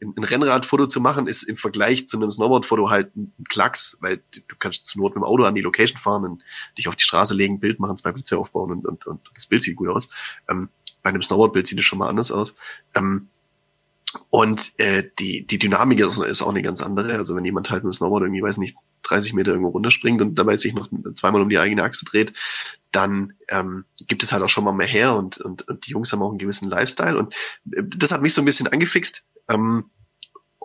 ein, Rennradfoto zu machen ist im Vergleich zu einem Snowboardfoto halt ein, Klacks, weil du kannst zur Not mit dem Auto an die Location fahren und dich auf die Straße legen, Bild machen, zwei Blitze aufbauen und, und, und das Bild sieht gut aus. Ähm, bei einem Snowboardbild sieht es schon mal anders aus. Ähm, und äh, die, die Dynamik ist, ist auch eine ganz andere. Also wenn jemand halt mit dem Snowboard irgendwie, weiß nicht, 30 Meter irgendwo runterspringt und dabei sich noch zweimal um die eigene Achse dreht, dann ähm, gibt es halt auch schon mal mehr her und, und, und die Jungs haben auch einen gewissen Lifestyle. Und äh, das hat mich so ein bisschen angefixt. Ähm,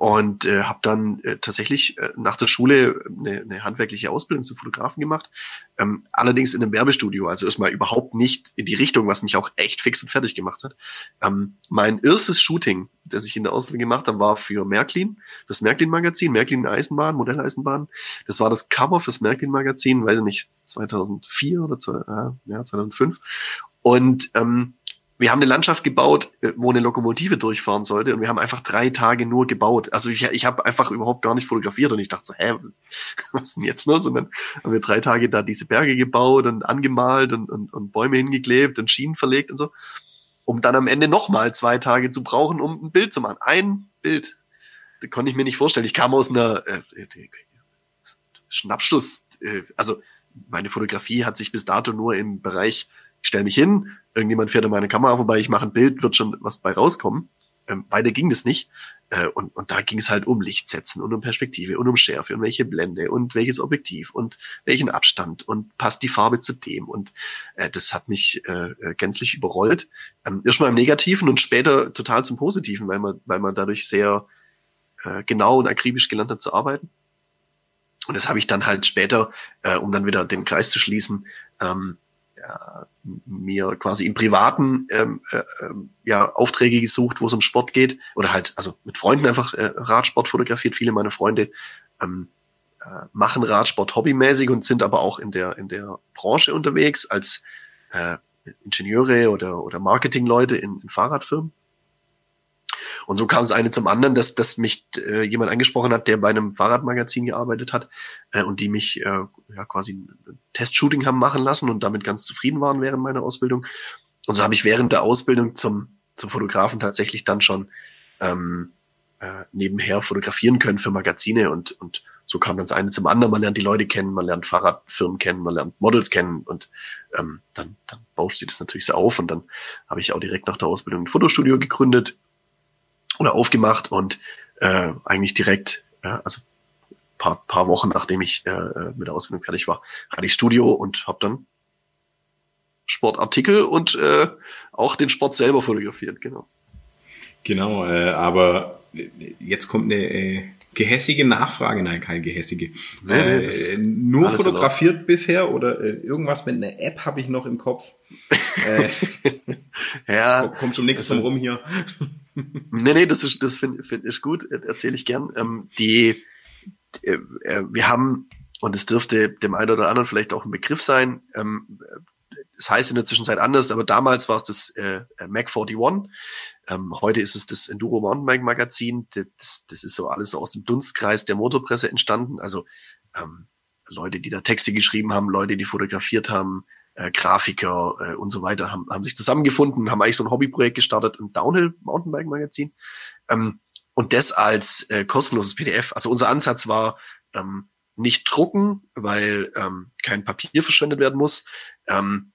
und äh, habe dann äh, tatsächlich äh, nach der Schule eine, eine handwerkliche Ausbildung zum Fotografen gemacht, ähm, allerdings in einem Werbestudio, also erstmal überhaupt nicht in die Richtung, was mich auch echt fix und fertig gemacht hat. Ähm, mein erstes Shooting, das ich in der Ausbildung gemacht habe, war für Märklin, das Märklin-Magazin, Märklin Eisenbahn, Modelleisenbahn. Das war das Cover fürs Märklin-Magazin, weiß ich nicht, 2004 oder ja, 2005. Und ähm, wir haben eine Landschaft gebaut, äh, wo eine Lokomotive durchfahren sollte und wir haben einfach drei Tage nur gebaut. Also ich, ich habe einfach überhaupt gar nicht fotografiert und ich dachte so, hä, was ist denn jetzt los? Und dann haben wir drei Tage da diese Berge gebaut und angemalt und, und, und Bäume hingeklebt und Schienen verlegt und so, um dann am Ende nochmal zwei Tage zu brauchen, um ein Bild zu machen. Ein Bild. Das konnte ich mir nicht vorstellen. Ich kam aus einer äh, Schnappschuss, äh, also meine Fotografie hat sich bis dato nur im Bereich, ich stelle mich hin, irgendjemand fährt an meine Kamera vorbei, ich mache ein Bild, wird schon was bei rauskommen. Ähm, weiter ging das nicht. Äh, und, und da ging es halt um Lichtsetzen und um Perspektive und um Schärfe und welche Blende und welches Objektiv und welchen Abstand und passt die Farbe zu dem. Und äh, das hat mich äh, äh gänzlich überrollt. Ähm, erstmal im Negativen und später total zum Positiven, weil man, weil man dadurch sehr äh, genau und akribisch gelernt hat zu arbeiten. Und das habe ich dann halt später, äh, um dann wieder den Kreis zu schließen, ähm, mir quasi im Privaten ähm, äh, ähm, ja Aufträge gesucht, wo es um Sport geht oder halt also mit Freunden einfach äh, Radsport fotografiert. Viele meiner Freunde ähm, äh, machen Radsport hobbymäßig und sind aber auch in der in der Branche unterwegs als äh, Ingenieure oder oder Marketingleute in, in Fahrradfirmen. Und so kam es eine zum anderen, dass, dass mich äh, jemand angesprochen hat, der bei einem Fahrradmagazin gearbeitet hat äh, und die mich äh, ja quasi ein Testshooting haben machen lassen und damit ganz zufrieden waren während meiner Ausbildung. Und so habe ich während der Ausbildung zum, zum Fotografen tatsächlich dann schon ähm, äh, nebenher fotografieren können für Magazine und, und so kam dann das eine zum anderen. Man lernt die Leute kennen, man lernt Fahrradfirmen kennen, man lernt Models kennen und ähm, dann, dann bauscht sich das natürlich so auf und dann habe ich auch direkt nach der Ausbildung ein Fotostudio gegründet oder aufgemacht und äh, eigentlich direkt, ja, also paar, paar Wochen nachdem ich äh, äh, mit der Ausbildung fertig war, hatte ich Studio und habe dann Sportartikel und äh, auch den Sport selber fotografiert, genau. Genau, äh, aber jetzt kommt eine äh, gehässige Nachfrage, nein, keine gehässige. Nee, äh, nur fotografiert erlaubt. bisher oder äh, irgendwas mit einer App habe ich noch im Kopf. äh, ja, kommt schon nichts also, drum rum hier. Nee, nee, das ist, das finde find ich gut, erzähle ich gern. Ähm, die, äh, äh, wir haben, und es dürfte dem einen oder anderen vielleicht auch ein Begriff sein, ähm, das heißt in der Zwischenzeit anders, aber damals war es das äh, Mac 41. Ähm, heute ist es das Enduro Mountainbike Magazin. Das, das ist so alles aus dem Dunstkreis der Motorpresse entstanden. Also ähm, Leute, die da Texte geschrieben haben, Leute, die fotografiert haben, äh, Grafiker äh, und so weiter haben, haben sich zusammengefunden, haben eigentlich so ein Hobbyprojekt gestartet, ein Downhill Mountainbike Magazin. Ähm, und das als äh, kostenloses PDF. Also unser Ansatz war ähm, nicht drucken, weil ähm, kein Papier verschwendet werden muss. Ähm,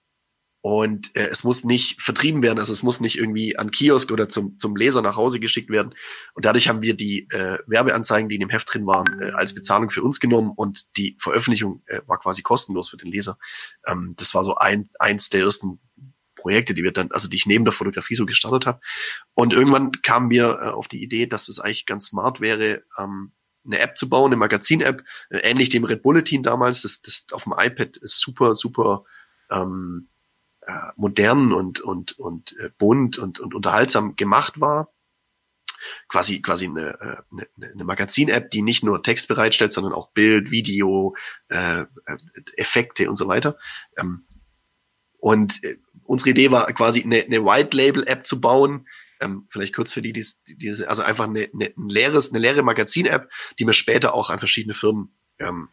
und äh, es muss nicht vertrieben werden, also es muss nicht irgendwie an Kiosk oder zum, zum Leser nach Hause geschickt werden. Und dadurch haben wir die äh, Werbeanzeigen, die in dem Heft drin waren, äh, als Bezahlung für uns genommen und die Veröffentlichung äh, war quasi kostenlos für den Leser. Ähm, das war so ein, eins der ersten Projekte, die wir dann, also die ich neben der Fotografie so gestartet habe. Und irgendwann kamen wir äh, auf die Idee, dass es eigentlich ganz smart wäre, ähm, eine App zu bauen, eine Magazin-App, äh, ähnlich dem Red Bulletin damals. Das, das auf dem iPad ist super, super ähm, äh, modern und, und, und äh, bunt und, und unterhaltsam gemacht war. Quasi, quasi eine, äh, eine, eine Magazin-App, die nicht nur Text bereitstellt, sondern auch Bild, Video, äh, Effekte und so weiter. Ähm, Und äh, unsere Idee war quasi eine, eine White-Label-App zu bauen, ähm, vielleicht kurz für die, die diese, also einfach eine, eine, ein leeres, eine leere Magazin-App, die man später auch an verschiedene Firmen ähm,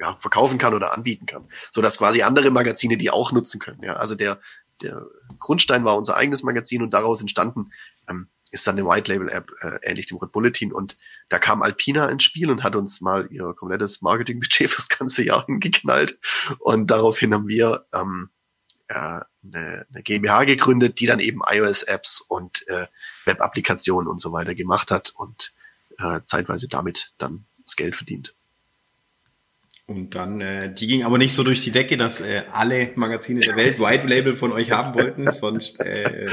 ja, verkaufen kann oder anbieten kann, so dass quasi andere Magazine die auch nutzen können. Ja, also der der Grundstein war unser eigenes Magazin und daraus entstanden ähm, ist dann eine White Label App äh, ähnlich dem Red Bulletin und da kam Alpina ins Spiel und hat uns mal ihr komplettes Marketingbudget fürs ganze Jahr hingeknallt und daraufhin haben wir ähm, äh, eine, eine GmbH gegründet, die dann eben iOS Apps und äh, Web Applikationen und so weiter gemacht hat und äh, zeitweise damit dann das Geld verdient. Und dann, äh, die ging aber nicht so durch die Decke, dass äh, alle Magazine der Welt White Label von euch haben wollten, sonst äh,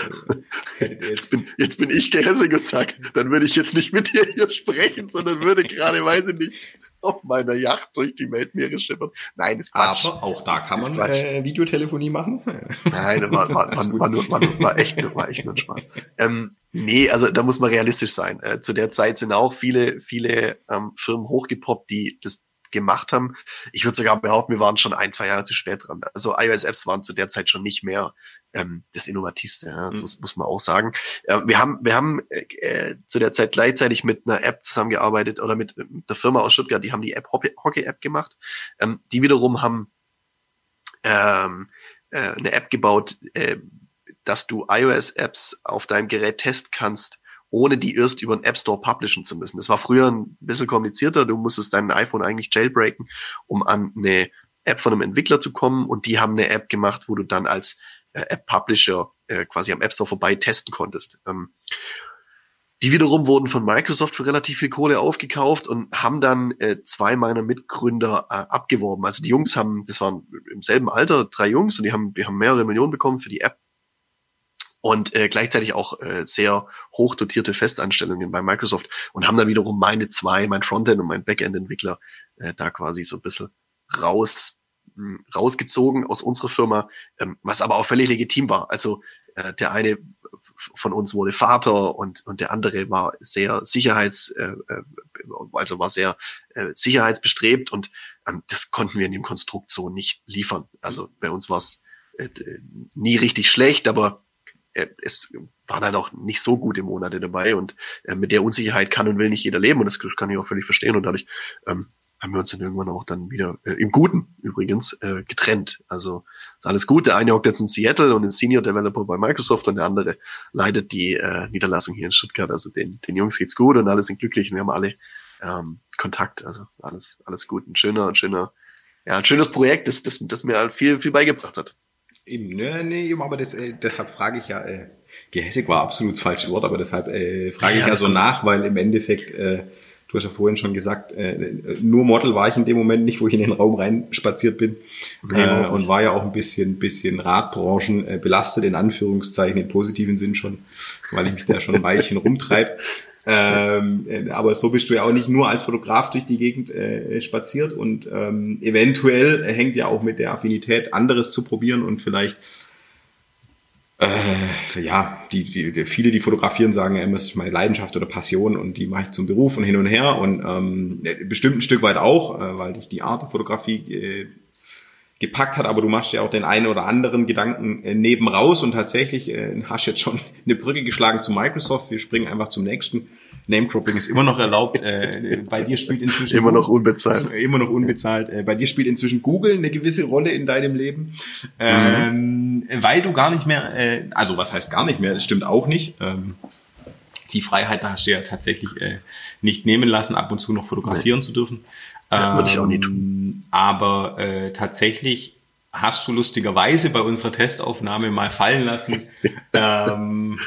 jetzt, bin, jetzt bin ich gehässig und sag, dann würde ich jetzt nicht mit dir hier sprechen, sondern würde gerade, weiß ich nicht, auf meiner Yacht durch die Weltmeere schippern. Nein, ist Quatsch. Aber auch da kann man äh, Videotelefonie machen. Nein, war, war, war, war, nur, war, nur, war, echt, war echt nur ein Spaß. Ähm, nee, also da muss man realistisch sein. Äh, zu der Zeit sind auch viele, viele ähm, Firmen hochgepoppt, die das gemacht haben. Ich würde sogar behaupten, wir waren schon ein, zwei Jahre zu spät dran. Also iOS-Apps waren zu der Zeit schon nicht mehr ähm, das Innovativste. Ja? Das mhm. muss, muss man auch sagen. Äh, wir haben, wir haben äh, zu der Zeit gleichzeitig mit einer App zusammengearbeitet oder mit, mit der Firma aus Stuttgart, die haben die App Hockey App gemacht. Ähm, die wiederum haben ähm, äh, eine App gebaut, äh, dass du iOS-Apps auf deinem Gerät testen kannst, ohne die erst über den App Store publishen zu müssen. Das war früher ein bisschen komplizierter. Du musstest dein iPhone eigentlich jailbreaken, um an eine App von einem Entwickler zu kommen. Und die haben eine App gemacht, wo du dann als äh, App-Publisher äh, quasi am App Store vorbei testen konntest. Ähm, die wiederum wurden von Microsoft für relativ viel Kohle aufgekauft und haben dann äh, zwei meiner Mitgründer äh, abgeworben. Also die Jungs haben, das waren im selben Alter drei Jungs und die haben, die haben mehrere Millionen bekommen für die App und äh, gleichzeitig auch äh, sehr hoch dotierte Festanstellungen bei Microsoft und haben dann wiederum meine zwei, mein Frontend und mein Backend-Entwickler äh, da quasi so ein bisschen raus mh, hm, rausgezogen aus unserer Firma, ähm, was aber auch völlig legitim war. Also äh, der eine von uns wurde Vater und und der andere war sehr sicherheits äh, äh also war sehr äh, sicherheitsbestrebt und ähm, das konnten wir in dem Konstrukt so nicht liefern. Also bei uns war es äh, nie richtig schlecht, aber es waren halt auch nicht so gute Monate dabei und äh, mit der Unsicherheit kann und will nicht jeder leben und das kann ich auch völlig verstehen und dadurch ähm, haben wir uns dann irgendwann auch dann wieder äh, im Guten übrigens äh, getrennt. Also ist alles gut. Der eine hockt jetzt in Seattle und ist Senior Developer bei Microsoft und der andere leitet die äh, Niederlassung hier in Stuttgart. Also den, den Jungs geht's gut und alle sind glücklich und wir haben alle ähm, Kontakt. Also alles alles gut. Ein schöner, ein schöner, ja, ein schönes Projekt, das, das, das mir viel viel beigebracht hat. Eben, ne, nee, aber das, äh, deshalb frage ich ja, äh, gehässig war absolut das falsche Wort, aber deshalb äh, frage ja, ich ja so nach, weil im Endeffekt, äh, du hast ja vorhin schon gesagt, äh, nur Model war ich in dem Moment nicht, wo ich in den Raum rein spaziert bin äh, und war ja auch ein bisschen, bisschen Radbranchen äh, belastet, in Anführungszeichen, im positiven Sinn schon, weil ich mich da schon ein Weilchen rumtreibe. Ähm, äh, aber so bist du ja auch nicht nur als Fotograf durch die Gegend äh, spaziert und ähm, eventuell hängt ja auch mit der Affinität anderes zu probieren und vielleicht äh, ja, die, die, viele, die fotografieren, sagen, ja, das ist meine Leidenschaft oder Passion und die mache ich zum Beruf und hin und her und ähm, bestimmt ein Stück weit auch, äh, weil dich die Art der Fotografie äh, gepackt hat, aber du machst ja auch den einen oder anderen Gedanken äh, neben raus und tatsächlich äh, hast jetzt schon eine Brücke geschlagen zu Microsoft. Wir springen einfach zum nächsten. Name-Dropping ist immer noch erlaubt. Äh, bei dir spielt inzwischen immer noch unbezahlt. Äh, immer noch unbezahlt. Äh, bei dir spielt inzwischen Google eine gewisse Rolle in deinem Leben, ähm, mhm. weil du gar nicht mehr, äh, also was heißt gar nicht mehr? Das stimmt auch nicht. Ähm, die Freiheit da hast du ja tatsächlich äh, nicht nehmen lassen, ab und zu noch fotografieren nee. zu dürfen. Ja, würde ich auch nie tun. Ähm, aber äh, tatsächlich hast du lustigerweise bei unserer Testaufnahme mal fallen lassen, ähm,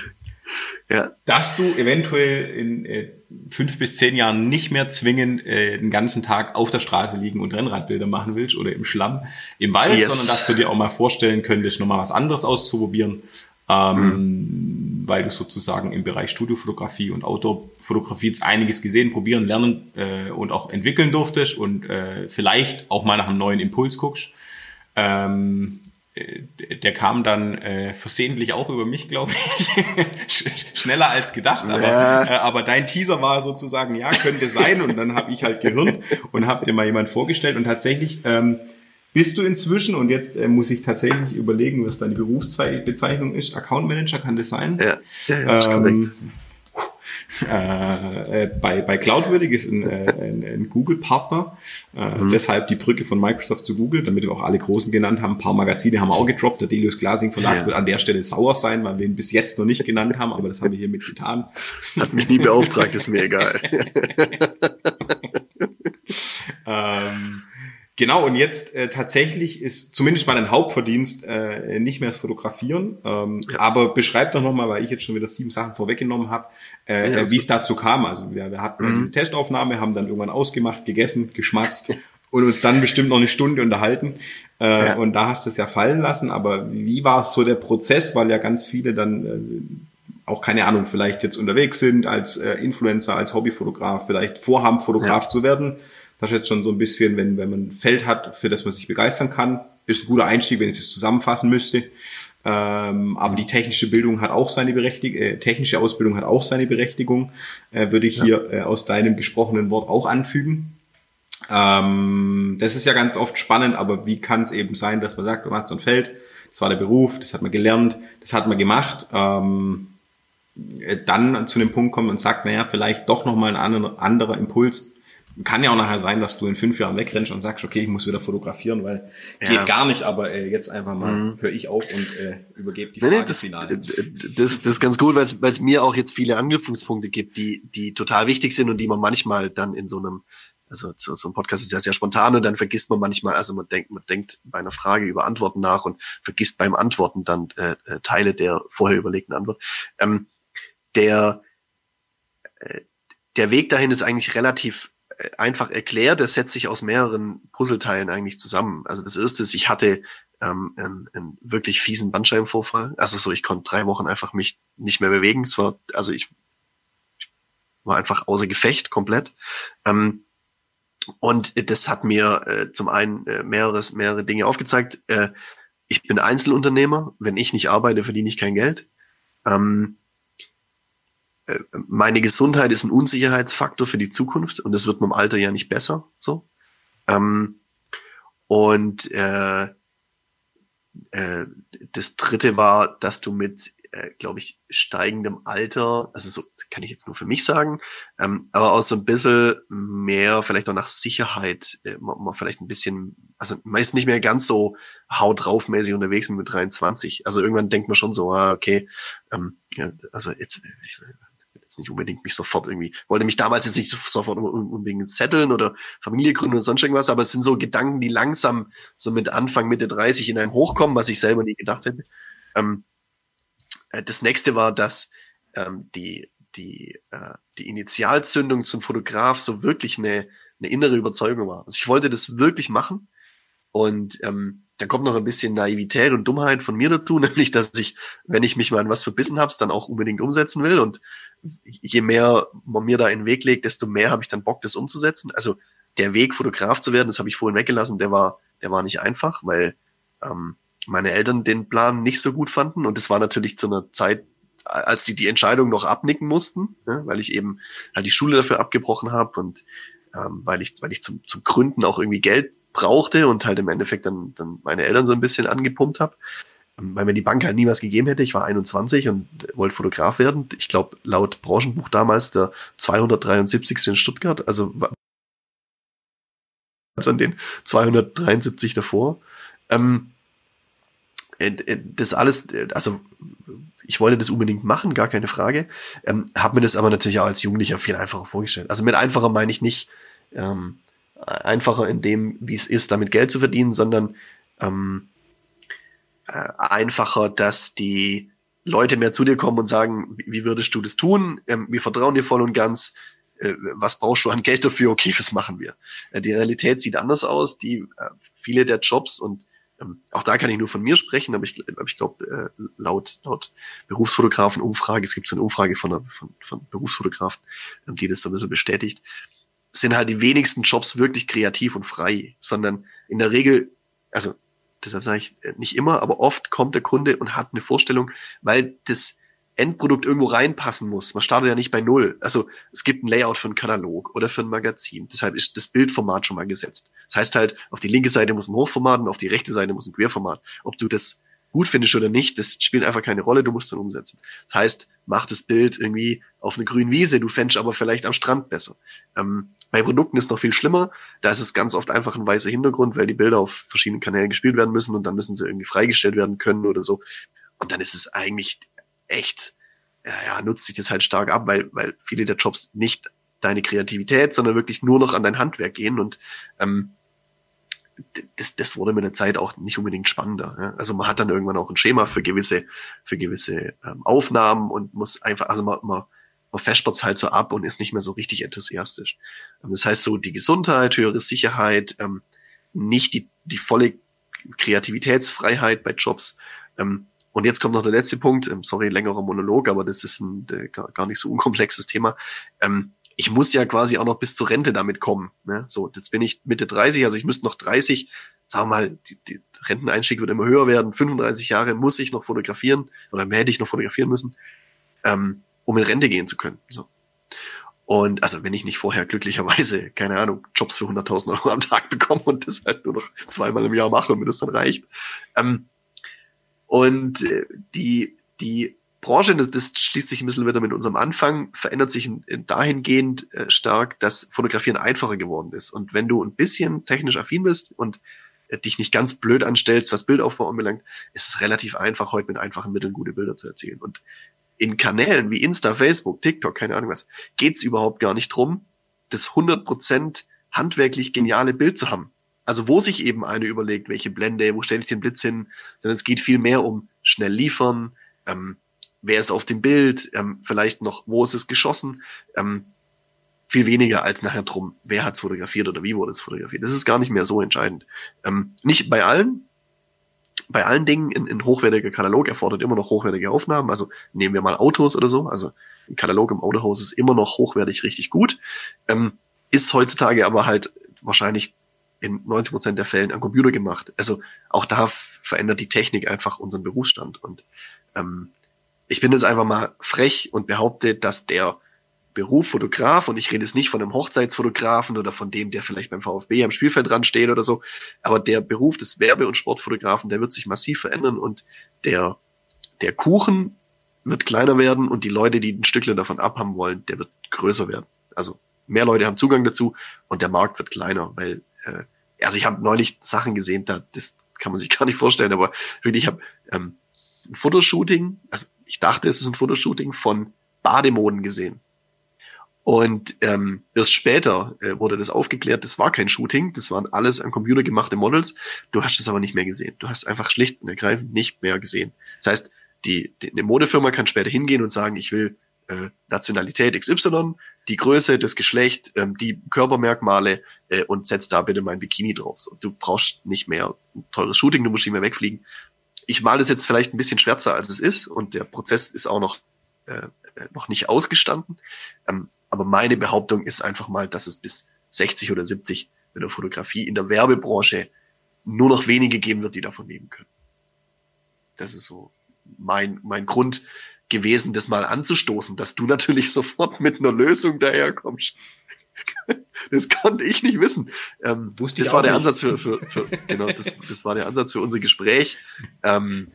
ja. dass du eventuell in äh, fünf bis zehn Jahren nicht mehr zwingend äh, den ganzen Tag auf der Straße liegen und Rennradbilder machen willst oder im Schlamm im Wald, yes. sondern dass du dir auch mal vorstellen könntest, nochmal was anderes auszuprobieren ähm, weil du sozusagen im Bereich Studiofotografie und Outdoor-Fotografie jetzt einiges gesehen, probieren, lernen äh, und auch entwickeln durftest und äh, vielleicht auch mal nach einem neuen Impuls guckst. Ähm, äh, der kam dann äh, versehentlich auch über mich, glaube ich. Schneller als gedacht, aber, ja. äh, aber dein Teaser war sozusagen, ja, könnte sein. Und dann habe ich halt gehirnt und habe dir mal jemand vorgestellt. Und tatsächlich ähm, bist du inzwischen, und jetzt äh, muss ich tatsächlich überlegen, was deine Berufsbezeichnung ist, Account Manager, kann das sein? Ja, ja, ja ähm, äh, äh, bei, bei Cloudwürdig ist ein, äh, ein, ein Google-Partner, äh, mhm. deshalb die Brücke von Microsoft zu Google, damit wir auch alle Großen genannt haben. Ein paar Magazine haben wir auch gedroppt. Der Delius Glasing Verlag ja. wird an der Stelle sauer sein, weil wir ihn bis jetzt noch nicht genannt haben, aber das haben wir hiermit getan. Hat mich nie beauftragt, ist mir egal. ähm, Genau, und jetzt äh, tatsächlich ist zumindest mal ein Hauptverdienst äh, nicht mehr das Fotografieren. Ähm, ja. Aber beschreib doch nochmal, weil ich jetzt schon wieder sieben Sachen vorweggenommen habe, äh, ja, wie es dazu kam. Also wir, wir hatten mhm. diese Testaufnahme, haben dann irgendwann ausgemacht, gegessen, geschmatzt und uns dann bestimmt noch eine Stunde unterhalten. Äh, ja. Und da hast du es ja fallen lassen. Aber wie war es so der Prozess, weil ja ganz viele dann äh, auch keine Ahnung, vielleicht jetzt unterwegs sind als äh, Influencer, als Hobbyfotograf, vielleicht vorhaben, Fotograf zu werden das ist jetzt schon so ein bisschen, wenn, wenn man ein Feld hat, für das man sich begeistern kann, ist ein guter Einstieg, wenn ich es zusammenfassen müsste. Ähm, aber die technische Bildung hat auch seine Berechtigung, äh, technische Ausbildung hat auch seine Berechtigung, äh, würde ich ja. hier äh, aus deinem gesprochenen Wort auch anfügen. Ähm, das ist ja ganz oft spannend, aber wie kann es eben sein, dass man sagt, man hat so ein Feld, das war der Beruf, das hat man gelernt, das hat man gemacht, ähm, äh, dann zu dem Punkt kommt und sagt, naja, vielleicht doch nochmal ein anderer, anderer Impuls kann ja auch nachher sein, dass du in fünf Jahren wegrennst und sagst, okay, ich muss wieder fotografieren, weil ja. geht gar nicht, aber äh, jetzt einfach mal mhm. höre ich auf und äh, übergebe die Frage nee, das, final. Das, das ist ganz gut, weil es mir auch jetzt viele Anknüpfungspunkte gibt, die, die total wichtig sind und die man manchmal dann in so einem, also so, so ein Podcast ist ja sehr spontan und dann vergisst man manchmal, also man denkt, man denkt bei einer Frage über Antworten nach und vergisst beim Antworten dann äh, äh Teile der vorher überlegten Antwort. Ähm, der, äh, der Weg dahin ist eigentlich relativ einfach erklärt. Es setzt sich aus mehreren Puzzleteilen eigentlich zusammen. Also das erste ist, ich hatte ähm, einen, einen wirklich fiesen Bandscheibenvorfall. Also so, ich konnte drei Wochen einfach mich nicht mehr bewegen. Es war, also ich, ich war einfach außer Gefecht komplett. Ähm, und das hat mir äh, zum einen äh, mehreres, mehrere Dinge aufgezeigt. Äh, ich bin Einzelunternehmer. Wenn ich nicht arbeite, verdiene ich kein Geld. Ähm, äh, meine Gesundheit ist ein Unsicherheitsfaktor für die Zukunft und das wird mit dem Alter ja nicht besser. So. Ähm, und äh, äh, das dritte war, dass du mit, äh, glaube ich, steigendem Alter, also so kann ich jetzt nur für mich sagen, ähm, aber auch so ein bisschen mehr, vielleicht auch nach Sicherheit, äh, man, man vielleicht ein bisschen, also meist nicht mehr ganz so haut drauf mäßig unterwegs mit 23. Also irgendwann denkt man schon so, ah, okay, ähm, ja, also jetzt nicht unbedingt mich sofort irgendwie, wollte mich damals jetzt nicht sofort unbedingt zetteln oder Familie gründen oder sonst irgendwas, aber es sind so Gedanken, die langsam so mit Anfang, Mitte 30 in einem hochkommen, was ich selber nie gedacht hätte. Ähm, äh, das nächste war, dass ähm, die, die, äh, die Initialzündung zum Fotograf so wirklich eine, eine innere Überzeugung war. Also ich wollte das wirklich machen und ähm, da kommt noch ein bisschen Naivität und Dummheit von mir dazu, nämlich dass ich, wenn ich mich mal an was verbissen habe, dann auch unbedingt umsetzen will. Und je mehr man mir da in den Weg legt, desto mehr habe ich dann Bock, das umzusetzen. Also der Weg, Fotograf zu werden, das habe ich vorhin weggelassen, der war, der war nicht einfach, weil ähm, meine Eltern den Plan nicht so gut fanden. Und das war natürlich zu einer Zeit, als die die Entscheidung noch abnicken mussten, ne, weil ich eben halt die Schule dafür abgebrochen habe und ähm, weil ich, weil ich zum, zum Gründen auch irgendwie Geld brauchte und halt im Endeffekt dann, dann meine Eltern so ein bisschen angepumpt habe weil mir die Bank halt nie was gegeben hätte. Ich war 21 und wollte Fotograf werden. Ich glaube, laut Branchenbuch damals der 273. in Stuttgart, also an den 273 davor. Ähm, äh, äh, das alles, äh, also ich wollte das unbedingt machen, gar keine Frage. Ähm, habe mir das aber natürlich auch als Jugendlicher viel einfacher vorgestellt. Also mit einfacher meine ich nicht ähm, einfacher in dem, wie es ist, damit Geld zu verdienen, sondern ähm, äh, einfacher, dass die Leute mehr zu dir kommen und sagen, wie würdest du das tun? Ähm, wir vertrauen dir voll und ganz. Äh, was brauchst du an Geld dafür? Okay, was machen wir? Äh, die Realität sieht anders aus. Die äh, viele der Jobs und ähm, auch da kann ich nur von mir sprechen, aber ich, ich glaube, äh, laut, laut Berufsfotografen-Umfrage, es gibt so eine Umfrage von, von, von Berufsfotografen, ähm, die das so ein bisschen bestätigt, sind halt die wenigsten Jobs wirklich kreativ und frei, sondern in der Regel, also deshalb sage ich äh, nicht immer, aber oft kommt der Kunde und hat eine Vorstellung, weil das Endprodukt irgendwo reinpassen muss. Man startet ja nicht bei Null. Also es gibt ein Layout für einen Katalog oder für ein Magazin. Deshalb ist das Bildformat schon mal gesetzt. Das heißt halt, auf die linke Seite muss ein Hochformat und auf die rechte Seite muss ein Querformat. Ob du das gut findest oder nicht, das spielt einfach keine Rolle, du musst dann umsetzen. Das heißt, mach das Bild irgendwie auf eine grünen Wiese, du fändest aber vielleicht am Strand besser. Ähm, bei Produkten ist noch viel schlimmer. Da ist es ganz oft einfach ein weißer Hintergrund, weil die Bilder auf verschiedenen Kanälen gespielt werden müssen und dann müssen sie irgendwie freigestellt werden können oder so. Und dann ist es eigentlich echt, ja, ja nutzt sich das halt stark ab, weil, weil viele der Jobs nicht deine Kreativität, sondern wirklich nur noch an dein Handwerk gehen und ähm, das, das wurde mit der Zeit auch nicht unbedingt spannender. Ja? Also man hat dann irgendwann auch ein Schema für gewisse, für gewisse ähm, Aufnahmen und muss einfach, also man, man man fespert's halt so ab und ist nicht mehr so richtig enthusiastisch. Ähm, das heißt so die Gesundheit, höhere Sicherheit, ähm, nicht die, die volle Kreativitätsfreiheit bei Jobs. Ähm, und jetzt kommt noch der letzte Punkt, ähm, sorry, längerer Monolog, aber das ist ein äh, gar nicht so unkomplexes Thema. Ähm, ich muss ja quasi auch noch bis zur Rente damit kommen. Ne? So, jetzt bin ich Mitte 30, also ich müsste noch 30, sagen wir mal, die, die Renteneinstieg wird immer höher werden, 35 Jahre muss ich noch fotografieren oder hätte ich noch fotografieren müssen. Ähm, um in Rente gehen zu können. So. Und also wenn ich nicht vorher glücklicherweise, keine Ahnung, Jobs für 100.000 Euro am Tag bekomme und das halt nur noch zweimal im Jahr mache und mir das dann reicht. Ähm, und äh, die, die Branche, das, das schließt sich ein bisschen wieder mit unserem Anfang, verändert sich in, in dahingehend äh, stark, dass Fotografieren einfacher geworden ist. Und wenn du ein bisschen technisch affin bist und äh, dich nicht ganz blöd anstellst, was Bildaufbau anbelangt, ist es relativ einfach, heute mit einfachen Mitteln gute Bilder zu erzielen. Und in Kanälen wie Insta, Facebook, TikTok, keine Ahnung was, geht's überhaupt gar nicht drum, das 100% handwerklich geniale Bild zu haben. Also wo sich eben eine überlegt, welche Blende, wo stelle ich den Blitz hin, sondern es geht viel mehr um schnell liefern, ähm, wer ist auf dem Bild, ähm, vielleicht noch, wo ist es geschossen, ähm, viel weniger als nachher drum, wer hat's fotografiert oder wie wurde es fotografiert. Das ist gar nicht mehr so entscheidend. Ähm, nicht bei allen, bei allen Dingen ein, ein hochwertiger Katalog erfordert immer noch hochwertige Aufnahmen. Also nehmen wir mal Autos oder so. Also ein Katalog im Autohaus ist immer noch hochwertig richtig gut. Ähm, ist heutzutage aber halt wahrscheinlich in 90 Prozent der Fällen am Computer gemacht. Also auch da verändert die Technik einfach unseren Berufsstand. Und ähm, ich bin jetzt einfach mal frech und behaupte, dass der Beruf Fotograf und ich rede jetzt nicht von einem Hochzeitsfotografen oder von dem, der vielleicht beim VfB am Spielfeld dran steht oder so, aber der Beruf des Werbe- und Sportfotografen, der wird sich massiv verändern und der, der Kuchen wird kleiner werden und die Leute, die ein Stückchen davon abhaben wollen, der wird größer werden. Also mehr Leute haben Zugang dazu und der Markt wird kleiner, weil äh, also ich habe neulich Sachen gesehen, da das kann man sich gar nicht vorstellen, aber wirklich, ich habe ähm, ein Fotoshooting, also ich dachte, es ist ein Fotoshooting von Bademoden gesehen. Und ähm, erst später äh, wurde das aufgeklärt, das war kein Shooting, das waren alles am Computer gemachte Models. Du hast es aber nicht mehr gesehen. Du hast einfach schlicht und ergreifend nicht mehr gesehen. Das heißt, die, die eine Modefirma kann später hingehen und sagen, ich will äh, Nationalität XY, die Größe, das Geschlecht, ähm, die Körpermerkmale äh, und setzt da bitte mein Bikini drauf. So, du brauchst nicht mehr ein teures Shooting, du musst nicht mehr wegfliegen. Ich male das jetzt vielleicht ein bisschen schwärzer, als es ist und der Prozess ist auch noch äh, noch nicht ausgestanden. Ähm, aber meine Behauptung ist einfach mal, dass es bis 60 oder 70 mit der Fotografie in der Werbebranche nur noch wenige geben wird, die davon leben können. Das ist so mein, mein Grund gewesen, das mal anzustoßen, dass du natürlich sofort mit einer Lösung daherkommst. Das konnte ich nicht wissen. Ähm, das war der nicht. Ansatz für, für, für genau, das, das war der Ansatz für unser Gespräch. Ähm,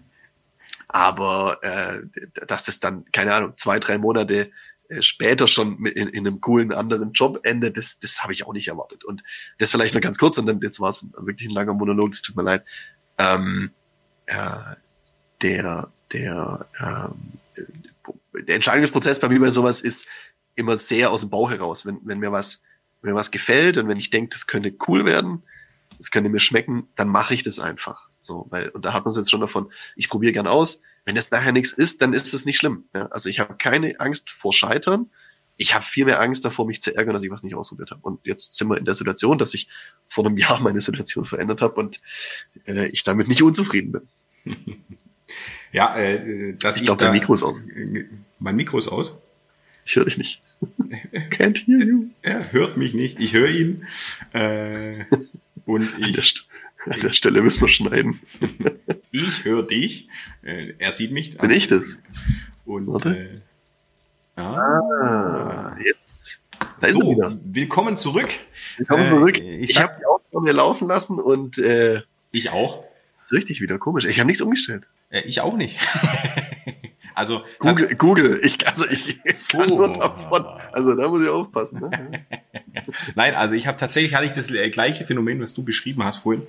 aber äh, dass es dann, keine Ahnung, zwei, drei Monate äh, später schon in, in einem coolen anderen Job endet, das, das habe ich auch nicht erwartet. Und das vielleicht noch ganz kurz, und dann jetzt war es wirklich ein langer Monolog, es tut mir leid. Ähm, äh, der, der, ähm, der Entscheidungsprozess bei mir bei sowas ist immer sehr aus dem Bauch heraus. Wenn, wenn mir was, wenn mir was gefällt und wenn ich denke, das könnte cool werden, das könnte mir schmecken, dann mache ich das einfach. So, weil, und da hat man es jetzt schon davon, ich probiere gern aus. Wenn es nachher nichts ist, dann ist es nicht schlimm. Ja? Also ich habe keine Angst vor Scheitern. Ich habe viel mehr Angst davor, mich zu ärgern, dass ich was nicht ausprobiert habe. Und jetzt sind wir in der Situation, dass ich vor einem Jahr meine Situation verändert habe und äh, ich damit nicht unzufrieden bin. ja, äh, dass ich glaube, dein Mikro ist aus. Mein Mikro ist aus. Ich höre dich nicht. Can't hear you. Er hört mich nicht. Ich höre ihn. Äh, und ich, an der Stelle müssen wir schneiden. ich höre dich. Äh, er sieht mich. Bin ich das? Und, Warte. Äh, ah, jetzt. Da so, willkommen zurück. Willkommen zurück. Äh, ich, ich habe vor mir laufen lassen und äh, ich auch. Richtig wieder komisch. Ich habe nichts umgestellt. Äh, ich auch nicht. also Google, Google. Ich, also ich kann oh. nur davon. Also da muss ich aufpassen. Ne? Nein, also ich habe tatsächlich hatte ich das äh, gleiche Phänomen, was du beschrieben hast vorhin,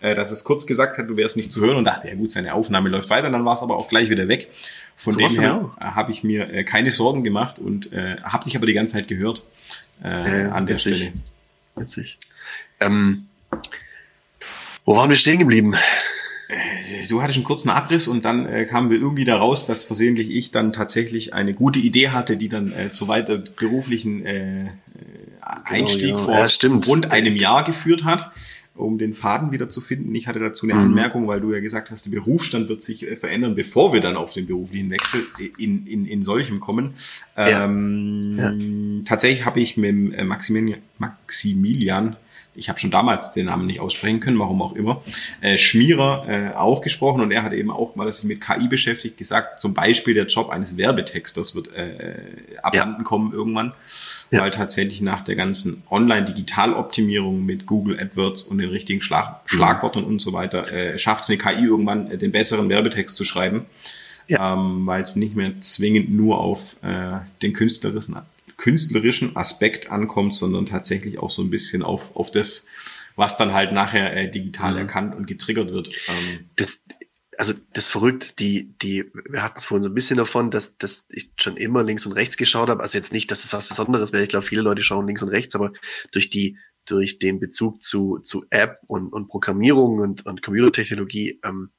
äh, dass es kurz gesagt hat, du wärst nicht zu hören und dachte, ja gut, seine Aufnahme läuft weiter, dann war es aber auch gleich wieder weg. Von so dem her habe ich mir äh, keine Sorgen gemacht und äh, habe dich aber die ganze Zeit gehört äh, an der witzig. Stelle. Witzig. Ähm, wo waren wir stehen geblieben? Du hattest einen kurzen Abriss und dann äh, kamen wir irgendwie da raus, dass versehentlich ich dann tatsächlich eine gute Idee hatte, die dann äh, zu weiter beruflichen äh, genau, Einstieg genau, ja. vor ja, rund einem Jahr geführt hat, um den Faden wieder zu finden. Ich hatte dazu eine mhm. Anmerkung, weil du ja gesagt hast, der Berufsstand wird sich äh, verändern, bevor wir dann auf den beruflichen Wechsel in, in, in solchem kommen. Ähm, ja. Tatsächlich habe ich mit äh, Maximilian, Maximilian ich habe schon damals den Namen nicht aussprechen können, warum auch immer, äh, Schmierer äh, auch gesprochen und er hat eben auch, weil er sich mit KI beschäftigt, gesagt, zum Beispiel der Job eines Werbetexters wird äh, abhanden ja. kommen irgendwann, ja. weil tatsächlich nach der ganzen Online-Digital-Optimierung mit Google AdWords und den richtigen Schlag Schlagworten und so weiter, äh, schafft es eine KI irgendwann, äh, den besseren Werbetext zu schreiben. Ja. Ähm, weil es nicht mehr zwingend nur auf äh, den künstlerischen, künstlerischen Aspekt ankommt, sondern tatsächlich auch so ein bisschen auf, auf das, was dann halt nachher äh, digital mhm. erkannt und getriggert wird. Ähm, das, also das ist verrückt, die, die, wir hatten es vorhin so ein bisschen davon, dass, dass ich schon immer links und rechts geschaut habe. Also jetzt nicht, dass es was Besonderes wäre. Ich glaube, viele Leute schauen links und rechts, aber durch die, durch den Bezug zu, zu App und, und Programmierung und, und Computertechnologie, ähm,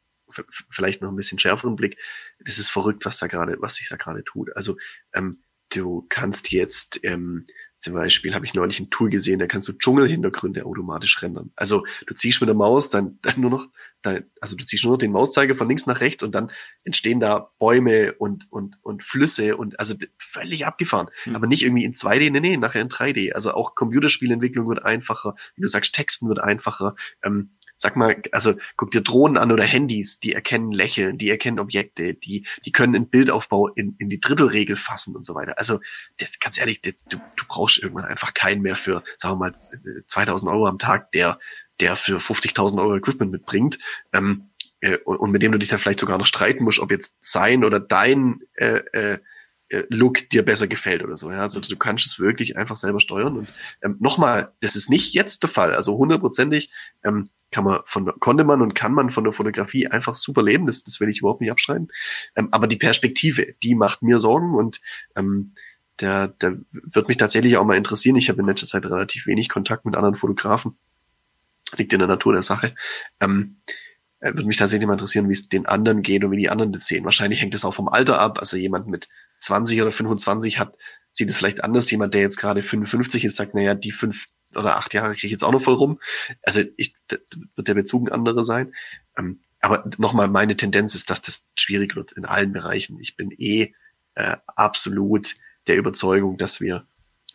vielleicht noch ein bisschen schärferen Blick. Das ist verrückt, was da gerade, was sich da gerade tut. Also ähm, du kannst jetzt ähm, zum Beispiel habe ich neulich ein Tool gesehen, da kannst du Dschungelhintergründe automatisch rendern. Also du ziehst mit der Maus dann, dann nur noch, dein, also du ziehst nur noch den Mauszeiger von links nach rechts und dann entstehen da Bäume und und und Flüsse und also völlig abgefahren. Mhm. Aber nicht irgendwie in 2D, nee, nee, nachher in 3D. Also auch Computerspielentwicklung wird einfacher, wie du sagst, Texten wird einfacher. Ähm, sag mal, also guck dir Drohnen an oder Handys, die erkennen Lächeln, die erkennen Objekte, die, die können einen Bildaufbau in, in die Drittelregel fassen und so weiter. Also, das, ganz ehrlich, das, du, du brauchst irgendwann einfach keinen mehr für, sagen wir mal, 2000 Euro am Tag, der, der für 50.000 Euro Equipment mitbringt. Ähm, äh, und, mit dem du dich dann vielleicht sogar noch streiten musst, ob jetzt sein oder dein äh, äh, äh, Look dir besser gefällt oder so. Ja? Also du kannst es wirklich einfach selber steuern. Und ähm, nochmal, das ist nicht jetzt der Fall. Also hundertprozentig ähm, kann man von konnte man und kann man von der Fotografie einfach super leben. Das, das will ich überhaupt nicht abstreiten. Ähm, aber die Perspektive, die macht mir Sorgen und ähm, der, der wird mich tatsächlich auch mal interessieren. Ich habe in letzter Zeit relativ wenig Kontakt mit anderen Fotografen. Liegt in der Natur der Sache. Ähm, äh, würde mich tatsächlich mal interessieren, wie es den anderen geht und wie die anderen das sehen. Wahrscheinlich hängt es auch vom Alter ab. Also jemand mit 20 oder 25 hat, sieht es vielleicht anders. Jemand, der jetzt gerade 55 ist, sagt, naja, die fünf oder acht Jahre kriege ich jetzt auch noch voll rum. Also ich, wird der Bezug ein anderer sein. Ähm, aber nochmal, meine Tendenz ist, dass das schwierig wird in allen Bereichen. Ich bin eh äh, absolut der Überzeugung, dass wir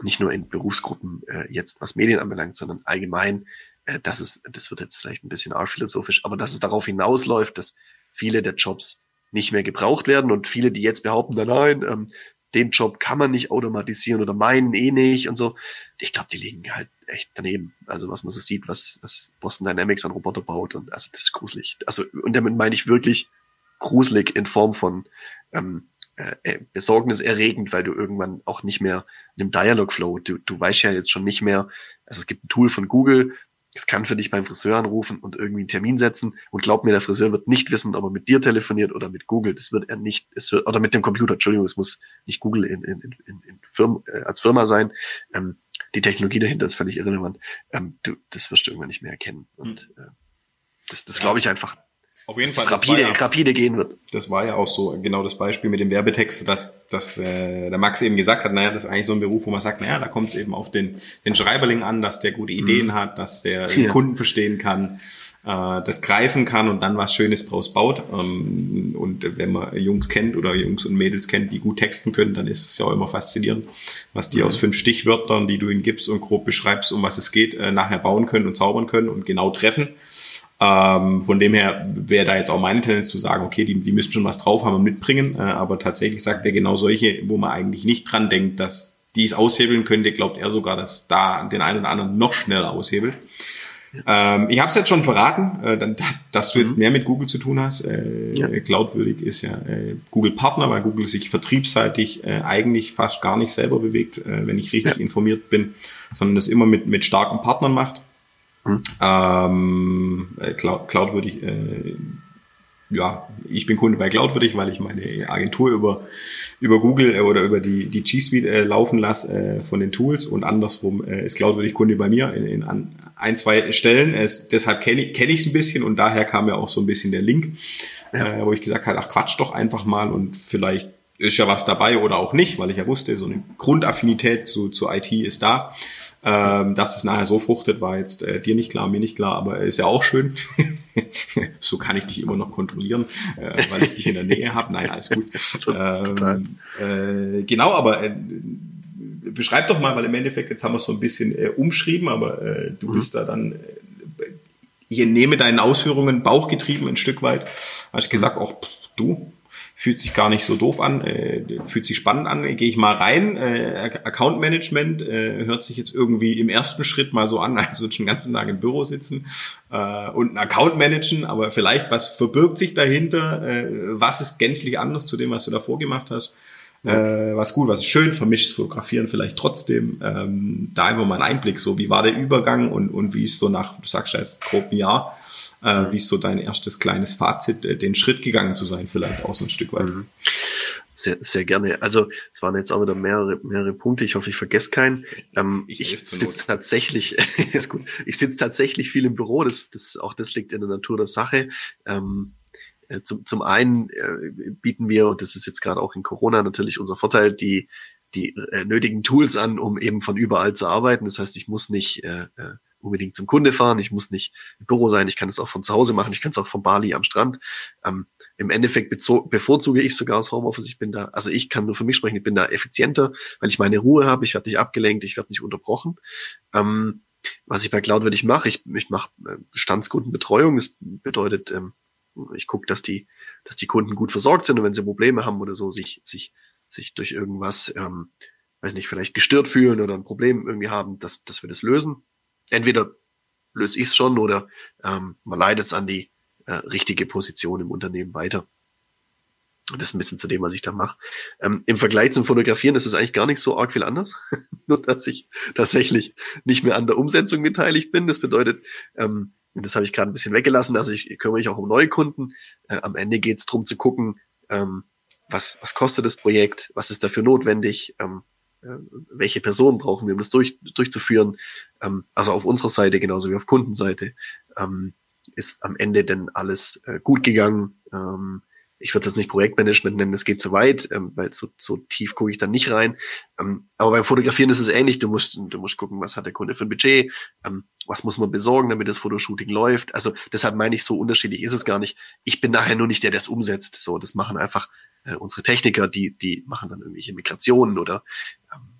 nicht nur in Berufsgruppen äh, jetzt, was Medien anbelangt, sondern allgemein, äh, dass es, das wird jetzt vielleicht ein bisschen arg philosophisch, aber dass es darauf hinausläuft, dass viele der Jobs nicht mehr gebraucht werden und viele, die jetzt behaupten, nein, ähm, den Job kann man nicht automatisieren oder meinen eh nicht und so. Ich glaube, die liegen halt echt daneben. Also was man so sieht, was, was Boston Dynamics an Roboter baut und also das ist gruselig. Also und damit meine ich wirklich gruselig in Form von ähm, äh, äh besorgniserregend, weil du irgendwann auch nicht mehr in dem Dialogflow, du, du weißt ja jetzt schon nicht mehr, also es gibt ein Tool von Google, es kann für dich beim Friseur anrufen und irgendwie einen Termin setzen. Und glaub mir, der Friseur wird nicht wissen, ob er mit dir telefoniert oder mit Google. Das wird er nicht, es wird, oder mit dem Computer, Entschuldigung, es muss nicht Google in, in, in, in Firma, äh, als Firma sein. Ähm, die Technologie dahinter ist völlig irrelevant. Ähm, du, das wirst du irgendwann nicht mehr erkennen. Und hm. äh, das, das glaube ich einfach, auf jeden Fall. Das rapide, ja, rapide gehen wird. Das war ja auch so genau das Beispiel mit dem Werbetext, dass, dass äh, der Max eben gesagt hat, naja, das ist eigentlich so ein Beruf, wo man sagt, naja, da kommt es eben auf den, den Schreiberling an, dass der gute Ideen mhm. hat, dass der ja. den Kunden verstehen kann, äh, das greifen kann und dann was Schönes draus baut. Ähm, und wenn man Jungs kennt oder Jungs und Mädels kennt, die gut texten können, dann ist es ja auch immer faszinierend, was die mhm. aus fünf Stichwörtern, die du ihnen gibst und grob beschreibst, um was es geht, äh, nachher bauen können und zaubern können und genau treffen. Ähm, von dem her wäre da jetzt auch meine Tendenz zu sagen, okay, die, die müssten schon was drauf haben und mitbringen, äh, aber tatsächlich sagt er genau solche, wo man eigentlich nicht dran denkt, dass die es aushebeln könnte, glaubt er sogar, dass da den einen oder anderen noch schneller aushebelt. Ähm, ich habe es jetzt schon verraten, äh, dann, dass du jetzt mhm. mehr mit Google zu tun hast. Äh, ja. Cloudwürdig ist ja äh, Google Partner, weil Google sich vertriebsseitig äh, eigentlich fast gar nicht selber bewegt, äh, wenn ich richtig ja. informiert bin, sondern das immer mit, mit starken Partnern macht. Mhm. Ähm, äh, Cloud, Cloudwürdig äh, ja, ich bin Kunde bei Cloudwürdig, weil ich meine Agentur über, über Google äh, oder über die, die G Suite äh, laufen lasse äh, von den Tools und andersrum äh, ist Cloudwürdig Kunde bei mir in, in an, ein, zwei Stellen. Es, deshalb kenne ich es kenn ein bisschen und daher kam ja auch so ein bisschen der Link, ja. äh, wo ich gesagt habe, ach Quatsch doch einfach mal und vielleicht ist ja was dabei oder auch nicht, weil ich ja wusste, so eine Grundaffinität zu, zu IT ist da. Ähm, dass es nachher so fruchtet, war jetzt äh, dir nicht klar, mir nicht klar, aber ist ja auch schön. so kann ich dich immer noch kontrollieren, äh, weil ich dich in der Nähe habe. Nein, alles gut. Ähm, äh, genau, aber äh, beschreib doch mal, weil im Endeffekt jetzt haben wir es so ein bisschen äh, umschrieben, aber äh, du mhm. bist da dann äh, ich entnehme deinen Ausführungen bauchgetrieben ein Stück weit. Hast gesagt, auch du, fühlt sich gar nicht so doof an, äh, fühlt sich spannend an, gehe ich mal rein. Äh, Account Management äh, hört sich jetzt irgendwie im ersten Schritt mal so an, als würde ich den ganzen Tag im Büro sitzen äh, und ein Account managen, aber vielleicht, was verbirgt sich dahinter, äh, was ist gänzlich anders zu dem, was du davor gemacht hast. Ja. Äh, was gut, was schön, vermischtes Fotografieren vielleicht trotzdem. Ähm, da einfach mal einen Einblick, so wie war der Übergang und, und wie ist so nach, du sagst ja jetzt grob ein Jahr, äh, wie ist so dein erstes kleines Fazit, äh, den Schritt gegangen zu sein, vielleicht auch so ein Stück weit? Mhm. Sehr, sehr gerne. Also es waren jetzt auch wieder mehrere, mehrere Punkte. Ich hoffe, ich vergesse keinen. Ähm, ich ich sitze tatsächlich, ist gut. Ich sitze tatsächlich viel im Büro. Das, das, auch das liegt in der Natur der Sache. Ähm, äh, zum, zum einen äh, bieten wir, und das ist jetzt gerade auch in Corona natürlich unser Vorteil, die, die äh, nötigen Tools an, um eben von überall zu arbeiten. Das heißt, ich muss nicht äh, äh unbedingt zum Kunde fahren, ich muss nicht im Büro sein, ich kann es auch von zu Hause machen, ich kann es auch von Bali am Strand. Ähm, Im Endeffekt bevorzuge ich sogar das Homeoffice. Ich bin da, also ich kann nur für mich sprechen, ich bin da effizienter, weil ich meine Ruhe habe, ich werde nicht abgelenkt, ich werde nicht unterbrochen. Ähm, was ich bei Cloud ich mache, ich, ich mache äh, Bestandskundenbetreuung. Das bedeutet, ähm, ich gucke, dass die, dass die Kunden gut versorgt sind und wenn sie Probleme haben oder so, sich, sich, sich durch irgendwas, ähm, weiß nicht, vielleicht gestört fühlen oder ein Problem irgendwie haben, dass, dass wir das lösen entweder löse ich es schon oder ähm, man leitet es an die äh, richtige Position im Unternehmen weiter. Das ist ein bisschen zu dem, was ich da mache. Ähm, Im Vergleich zum Fotografieren ist es eigentlich gar nicht so arg viel anders. Nur, dass ich tatsächlich nicht mehr an der Umsetzung beteiligt bin. Das bedeutet, ähm, das habe ich gerade ein bisschen weggelassen, also ich kümmere mich auch um neue Kunden. Äh, am Ende geht es darum zu gucken, ähm, was, was kostet das Projekt, was ist dafür notwendig, ähm, äh, welche Personen brauchen wir, um das durch, durchzuführen. Ähm, also auf unserer Seite genauso wie auf Kundenseite ähm, ist am Ende denn alles äh, gut gegangen. Ähm, ich würde es jetzt nicht Projektmanagement nennen, das geht zu weit, ähm, weil so, so tief gucke ich da nicht rein. Ähm, aber beim Fotografieren ist es ähnlich. Du musst, du musst gucken, was hat der Kunde für ein Budget, ähm, was muss man besorgen, damit das Fotoshooting läuft. Also deshalb meine ich, so unterschiedlich ist es gar nicht. Ich bin nachher nur nicht der, der es umsetzt. So, das machen einfach äh, unsere Techniker, die, die machen dann irgendwelche Migrationen oder ähm,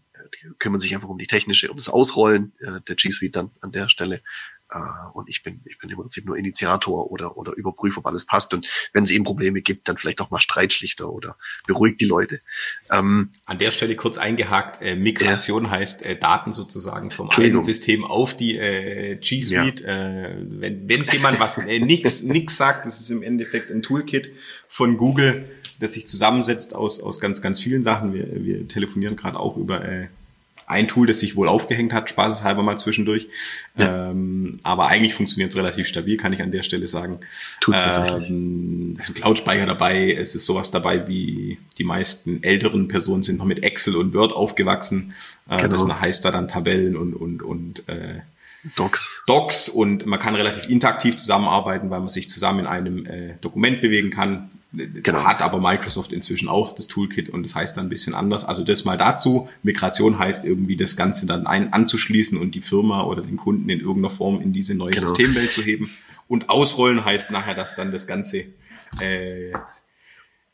kümmern sich einfach um die technische, um das Ausrollen äh, der G Suite dann an der Stelle. Äh, und ich bin, ich bin im Prinzip nur Initiator oder, oder überprüfe, ob alles passt. Und wenn es eben Probleme gibt, dann vielleicht auch mal Streitschlichter oder beruhigt die Leute. Ähm, An der Stelle kurz eingehakt, äh, Migration ja. heißt äh, Daten sozusagen vom einen System auf die äh, G Suite. Ja. Äh, wenn es jemand was äh, nix, nix sagt, das ist im Endeffekt ein Toolkit von Google, das sich zusammensetzt aus, aus ganz, ganz vielen Sachen. Wir, wir telefonieren gerade auch über äh, ein Tool, das sich wohl aufgehängt hat, spaßeshalber mal zwischendurch. Ja. Ähm, aber eigentlich funktioniert es relativ stabil, kann ich an der Stelle sagen. Tut's. Ähm, es ist ein Cloud-Speicher dabei, es ist sowas dabei wie die meisten älteren Personen sind noch mit Excel und Word aufgewachsen. Äh, genau. Das heißt da dann Tabellen und, und, und äh, Docs. Docs und man kann relativ interaktiv zusammenarbeiten, weil man sich zusammen in einem äh, Dokument bewegen kann. Genau. Hat aber Microsoft inzwischen auch das Toolkit und das heißt dann ein bisschen anders. Also das mal dazu. Migration heißt irgendwie das Ganze dann ein, anzuschließen und die Firma oder den Kunden in irgendeiner Form in diese neue genau. Systemwelt zu heben. Und ausrollen heißt nachher, dass dann das Ganze äh,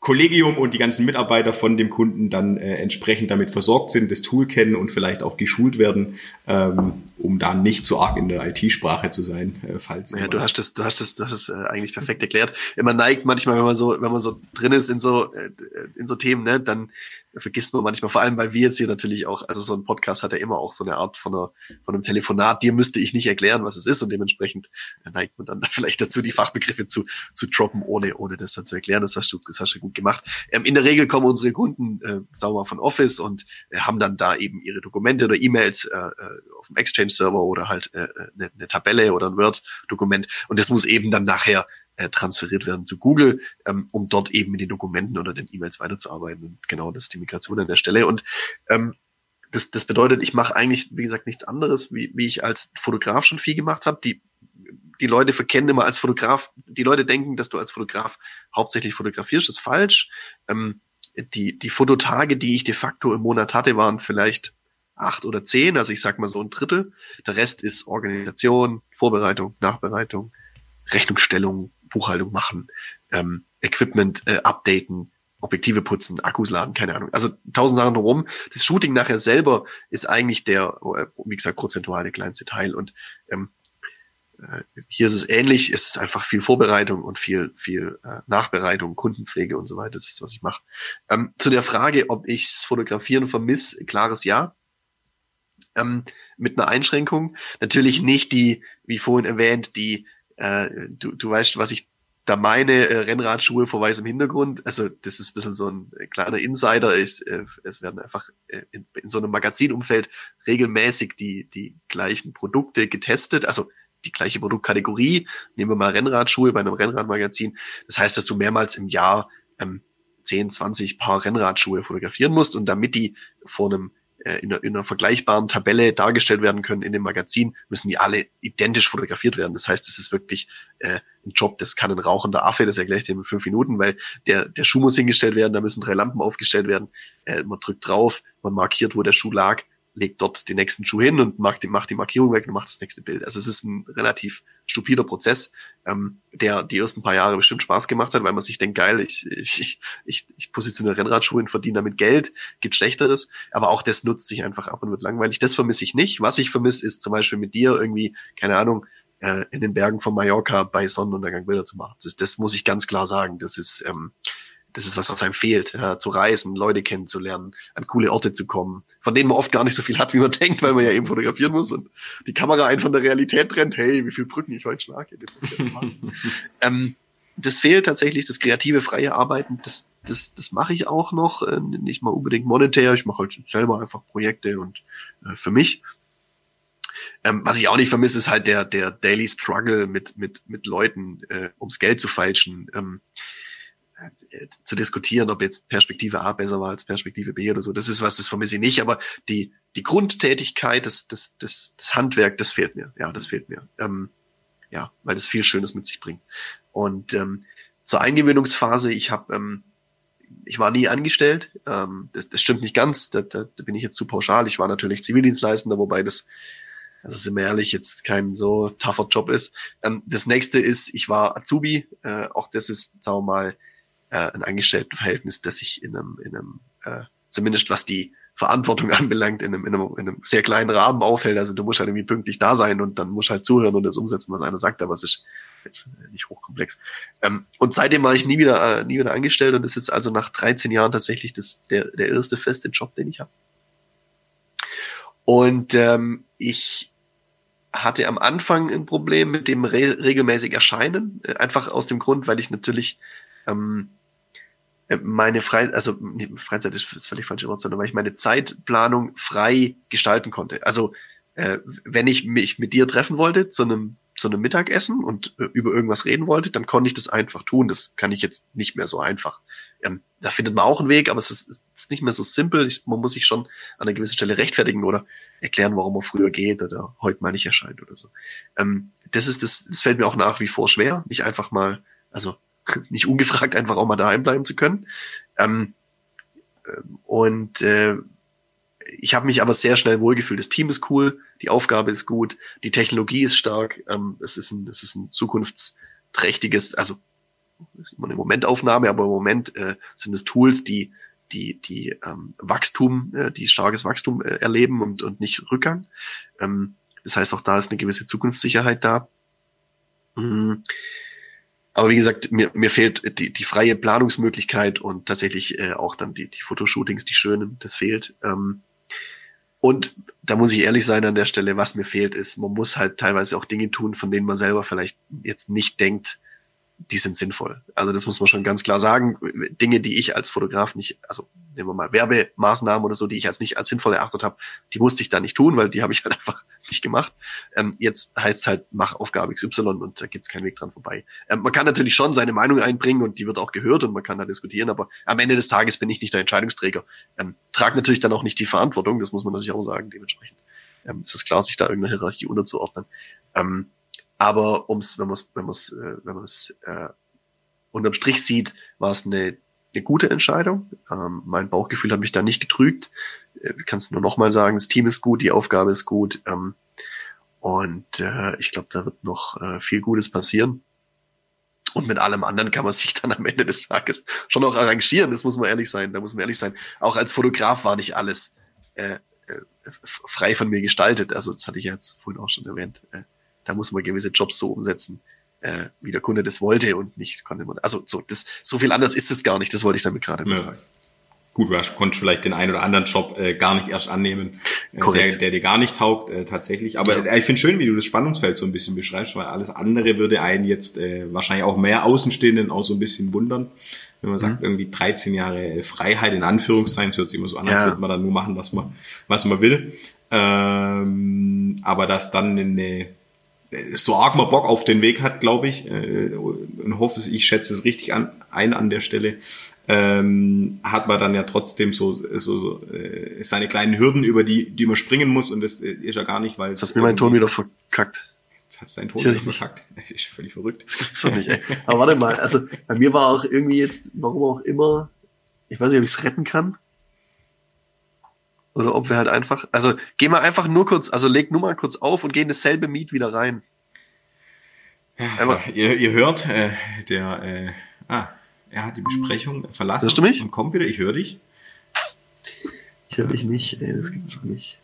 Kollegium und die ganzen Mitarbeiter von dem Kunden dann äh, entsprechend damit versorgt sind, das Tool kennen und vielleicht auch geschult werden, ähm, um da nicht so arg in der IT-Sprache zu sein, äh, falls. Ja, du hast das, du hast das, du hast das äh, eigentlich perfekt erklärt. Man neigt manchmal, wenn man so, wenn man so drin ist in so äh, in so Themen, ne, dann vergisst man manchmal, vor allem, weil wir jetzt hier natürlich auch, also so ein Podcast hat ja immer auch so eine Art von, einer, von einem Telefonat. Dir müsste ich nicht erklären, was es ist und dementsprechend neigt man dann vielleicht dazu, die Fachbegriffe zu, zu droppen, ohne, ohne das dann zu erklären. Das hast du, das hast du gut gemacht. Ähm, in der Regel kommen unsere Kunden, äh, sagen wir mal, von Office und äh, haben dann da eben ihre Dokumente oder E-Mails äh, äh auf dem Exchange-Server oder halt äh, eine, eine Tabelle oder ein Word-Dokument und das muss eben dann nachher äh, transferiert werden zu Google, ähm, um dort eben mit den Dokumenten oder den E-Mails weiterzuarbeiten. Und genau das ist die Migration an der Stelle. Und ähm, das, das bedeutet, ich mache eigentlich, wie gesagt, nichts anderes, wie, wie ich als Fotograf schon viel gemacht habe. Die, die Leute verkennen immer als Fotograf, die Leute denken, dass du als Fotograf hauptsächlich fotografierst, das ist falsch. Ähm, die, die Fototage, die ich de facto im Monat hatte, waren vielleicht acht oder zehn, also ich sag mal so ein Drittel. Der Rest ist Organisation, Vorbereitung, Nachbereitung, Rechnungsstellung, Buchhaltung machen, ähm, Equipment äh, updaten, Objektive putzen, Akkus laden, keine Ahnung. Also tausend Sachen drumherum. Das Shooting nachher selber ist eigentlich der, äh, wie gesagt, prozentual der kleinste Teil. Und ähm, äh, hier ist es ähnlich. Es ist einfach viel Vorbereitung und viel, viel äh, Nachbereitung, Kundenpflege und so weiter. Das ist, was ich mache. Ähm, zu der Frage, ob ichs Fotografieren vermisse, klares Ja. Ähm, mit einer Einschränkung. Natürlich nicht die, wie vorhin erwähnt, die äh, du, du weißt, was ich da meine, äh, Rennradschuhe vor weißem Hintergrund. Also das ist ein bisschen so ein kleiner Insider. Ich, äh, es werden einfach äh, in, in so einem Magazinumfeld regelmäßig die, die gleichen Produkte getestet. Also die gleiche Produktkategorie. Nehmen wir mal Rennradschuhe bei einem Rennradmagazin. Das heißt, dass du mehrmals im Jahr ähm, 10, 20 Paar Rennradschuhe fotografieren musst und damit die vor einem äh, in, einer, in einer vergleichbaren Tabelle dargestellt werden können in dem Magazin, müssen die alle identisch fotografiert werden. Das heißt, es ist wirklich äh, ein Job, das kann ein rauchender Affe, das erkläre ich dir in fünf Minuten, weil der, der Schuh muss hingestellt werden, da müssen drei Lampen aufgestellt werden, äh, man drückt drauf, man markiert, wo der Schuh lag, legt dort den nächsten Schuh hin und macht die, macht die Markierung weg und macht das nächste Bild. Also es ist ein relativ stupider Prozess, ähm, der die ersten paar Jahre bestimmt Spaß gemacht hat, weil man sich denkt, geil, ich, ich, ich, ich positioniere Rennradschuhe und verdiene damit Geld, gibt Schlechteres, aber auch das nutzt sich einfach ab und wird langweilig. Das vermisse ich nicht. Was ich vermisse, ist zum Beispiel mit dir irgendwie, keine Ahnung, äh, in den Bergen von Mallorca bei Sonnenuntergang Bilder zu machen. Das, das muss ich ganz klar sagen. Das ist, ähm, das ist was, was einem fehlt, ja, zu reisen, Leute kennenzulernen, an coole Orte zu kommen, von denen man oft gar nicht so viel hat, wie man denkt, weil man ja eben fotografieren muss und die Kamera einen von der Realität trennt. Hey, wie viel Brücken ich heute schlage. Das, ähm, das fehlt tatsächlich, das kreative, freie Arbeiten, das, das, das mache ich auch noch, äh, nicht mal unbedingt monetär, ich mache halt selber einfach Projekte und äh, für mich. Ähm, was ich auch nicht vermisse, ist halt der, der Daily Struggle mit, mit, mit Leuten, äh, ums Geld zu feilschen. Ähm, äh, zu diskutieren, ob jetzt Perspektive A besser war als Perspektive B oder so. Das ist was, das vermisse ich nicht, aber die, die Grundtätigkeit, das, das, das, das Handwerk, das fehlt mir. Ja, das fehlt mir. Ähm, ja, weil das viel Schönes mit sich bringt. Und ähm, zur Eingewöhnungsphase, ich habe, ähm, ich war nie angestellt. Ähm, das, das stimmt nicht ganz. Da, da, da bin ich jetzt zu pauschal. Ich war natürlich Zivildienstleistender, wobei das, also sind wir ehrlich, jetzt kein so tougher Job ist. Ähm, das nächste ist, ich war Azubi. Äh, auch das ist, sagen wir mal, äh, ein Angestelltenverhältnis, das sich in einem, in einem äh, zumindest was die Verantwortung anbelangt, in einem, in, einem, in einem sehr kleinen Rahmen aufhält. Also du musst halt irgendwie pünktlich da sein und dann musst halt zuhören und das umsetzen, was einer sagt, aber es ist jetzt nicht hochkomplex. Ähm, und seitdem war ich nie wieder, äh, nie wieder angestellt und ist jetzt also nach 13 Jahren tatsächlich das, der, der erste feste Job, den ich habe. Und ähm, ich hatte am Anfang ein Problem mit dem re regelmäßig Erscheinen, äh, einfach aus dem Grund, weil ich natürlich ähm, äh, meine Freizeit, also nee, Freizeit ist, ist völlig falsche Wort, sondern weil ich meine Zeitplanung frei gestalten konnte. Also äh, wenn ich mich mit dir treffen wollte zu einem zu einem Mittagessen und äh, über irgendwas reden wollte, dann konnte ich das einfach tun. Das kann ich jetzt nicht mehr so einfach. Ähm, da findet man auch einen Weg, aber es ist, ist nicht mehr so simpel. Ich, man muss sich schon an einer gewissen Stelle rechtfertigen oder erklären, warum man früher geht oder heute mal nicht erscheint oder so. Ähm, das ist das, das fällt mir auch nach wie vor schwer, nicht einfach mal, also nicht ungefragt einfach auch mal daheim bleiben zu können. Ähm, äh, und äh, ich habe mich aber sehr schnell wohlgefühlt. Das Team ist cool, die Aufgabe ist gut, die Technologie ist stark. Ähm, es ist ein, es ist ein zukunftsträchtiges, also ist immer eine Momentaufnahme, aber im Moment äh, sind es Tools, die die die ähm, Wachstum, äh, die starkes Wachstum äh, erleben und und nicht Rückgang. Ähm, das heißt auch da ist eine gewisse Zukunftssicherheit da. Mhm aber wie gesagt, mir, mir fehlt die, die freie Planungsmöglichkeit und tatsächlich äh, auch dann die, die Fotoshootings, die schönen, das fehlt. Ähm, und da muss ich ehrlich sein an der Stelle, was mir fehlt, ist, man muss halt teilweise auch Dinge tun, von denen man selber vielleicht jetzt nicht denkt, die sind sinnvoll. Also das muss man schon ganz klar sagen. Dinge, die ich als Fotograf nicht, also nehmen wir mal Werbemaßnahmen oder so, die ich als nicht als sinnvoll erachtet habe, die musste ich da nicht tun, weil die habe ich halt einfach nicht gemacht. Ähm, jetzt heißt es halt, mach Aufgabe XY und da gibt's keinen Weg dran vorbei. Ähm, man kann natürlich schon seine Meinung einbringen und die wird auch gehört und man kann da diskutieren, aber am Ende des Tages bin ich nicht der Entscheidungsträger. Ähm, trag natürlich dann auch nicht die Verantwortung, das muss man natürlich auch sagen, dementsprechend. Ähm, es ist klar, sich da irgendeine Hierarchie unterzuordnen. Ähm, aber ums, wenn man es, wenn man es, äh, wenn man es äh, unterm Strich sieht, war es eine, eine gute Entscheidung. Ähm, mein Bauchgefühl hat mich da nicht getrügt. Äh, kannst nur noch mal sagen, das Team ist gut, die Aufgabe ist gut. Ähm, und äh, ich glaube, da wird noch äh, viel Gutes passieren. Und mit allem anderen kann man sich dann am Ende des Tages schon auch arrangieren. Das muss man ehrlich sein. Da muss man ehrlich sein. Auch als Fotograf war nicht alles äh, äh, frei von mir gestaltet. Also das hatte ich jetzt vorhin auch schon erwähnt. Äh, da muss man gewisse Jobs so umsetzen, äh, wie der Kunde das wollte und nicht konnte man. Also so, das, so viel anders ist es gar nicht, das wollte ich damit gerade sagen. Gut, du konntest vielleicht den einen oder anderen Job äh, gar nicht erst annehmen, äh, der, der dir gar nicht taugt, äh, tatsächlich. Aber ja. äh, ich finde schön, wie du das Spannungsfeld so ein bisschen beschreibst, weil alles andere würde einen jetzt äh, wahrscheinlich auch mehr Außenstehenden auch so ein bisschen wundern. Wenn man sagt, mhm. irgendwie 13 Jahre Freiheit in Anführungszeichen, das hört sich immer so an, als ja. würde man dann nur machen, was man, was man will. Ähm, aber dass dann eine so arg mal Bock auf den Weg hat, glaube ich, äh, und hoffe, ich schätze es richtig an, ein an der Stelle, ähm, hat man dann ja trotzdem so, so, so äh, seine kleinen Hürden, über die, die man springen muss und das ist ja gar nicht, weil... Jetzt hast mir meinen Ton wieder verkackt. Jetzt hast du deinen Ton wieder verkackt. Das ist völlig verrückt. Das gibt's doch nicht, ey. Aber warte mal, also bei mir war auch irgendwie jetzt, warum auch immer, ich weiß nicht, ob ich es retten kann. Oder ob wir halt einfach, also geh mal einfach nur kurz, also leg nur mal kurz auf und geh in dasselbe Meet wieder rein. Ja, ihr, ihr hört, äh, der, äh, ah, er hat die Besprechung verlassen Hörst du mich? und kommt wieder. Ich höre dich. Ich höre dich nicht, ey, das gibt's doch nicht.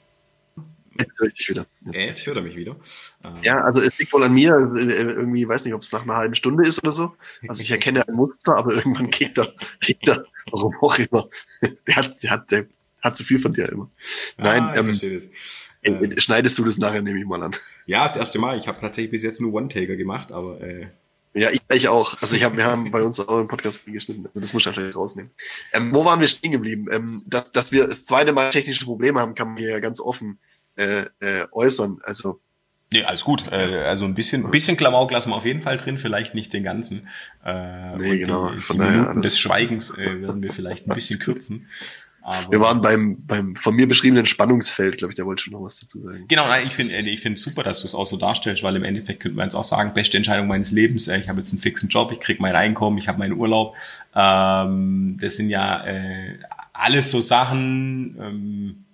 Jetzt höre ich dich wieder. Jetzt hört er mich wieder. Ähm. Ja, also es liegt wohl an mir. Also äh, irgendwie, weiß nicht, ob es nach einer halben Stunde ist oder so. Also ich erkenne ein Muster, aber irgendwann kriegt er, kriegt er, warum auch immer. Der hat, der hat, der hat zu viel von dir immer. Nein, ah, ähm, äh, schneidest du das nachher, nehme ich mal an. Ja, das erste Mal. Ich habe tatsächlich bis jetzt nur One-Taker gemacht, aber äh, ja, ich, ich auch. Also ich hab, wir haben bei uns auch im Podcast geschnitten. Also das muss ich vielleicht rausnehmen. Ähm, wo waren wir stehen geblieben? Ähm, dass, dass wir das zweite Mal technische Probleme haben, kann man hier ja ganz offen äh, äh, äußern. Also Nee, alles gut. Äh, also ein bisschen, ein bisschen Klamauk lassen wir auf jeden Fall drin, vielleicht nicht den ganzen. Äh, nee, genau. Die, die Minuten des Schweigens äh, werden wir vielleicht ein bisschen kürzen. Aber wir waren beim, beim von mir beschriebenen Spannungsfeld, glaube ich, der wollte schon noch was dazu sagen. Genau, nein, ich finde ich finde super, dass du es auch so darstellst, weil im Endeffekt könnte man jetzt auch sagen, beste Entscheidung meines Lebens, äh, ich habe jetzt einen fixen Job, ich kriege mein Einkommen, ich habe meinen Urlaub. Ähm, das sind ja äh, alles so Sachen, ähm,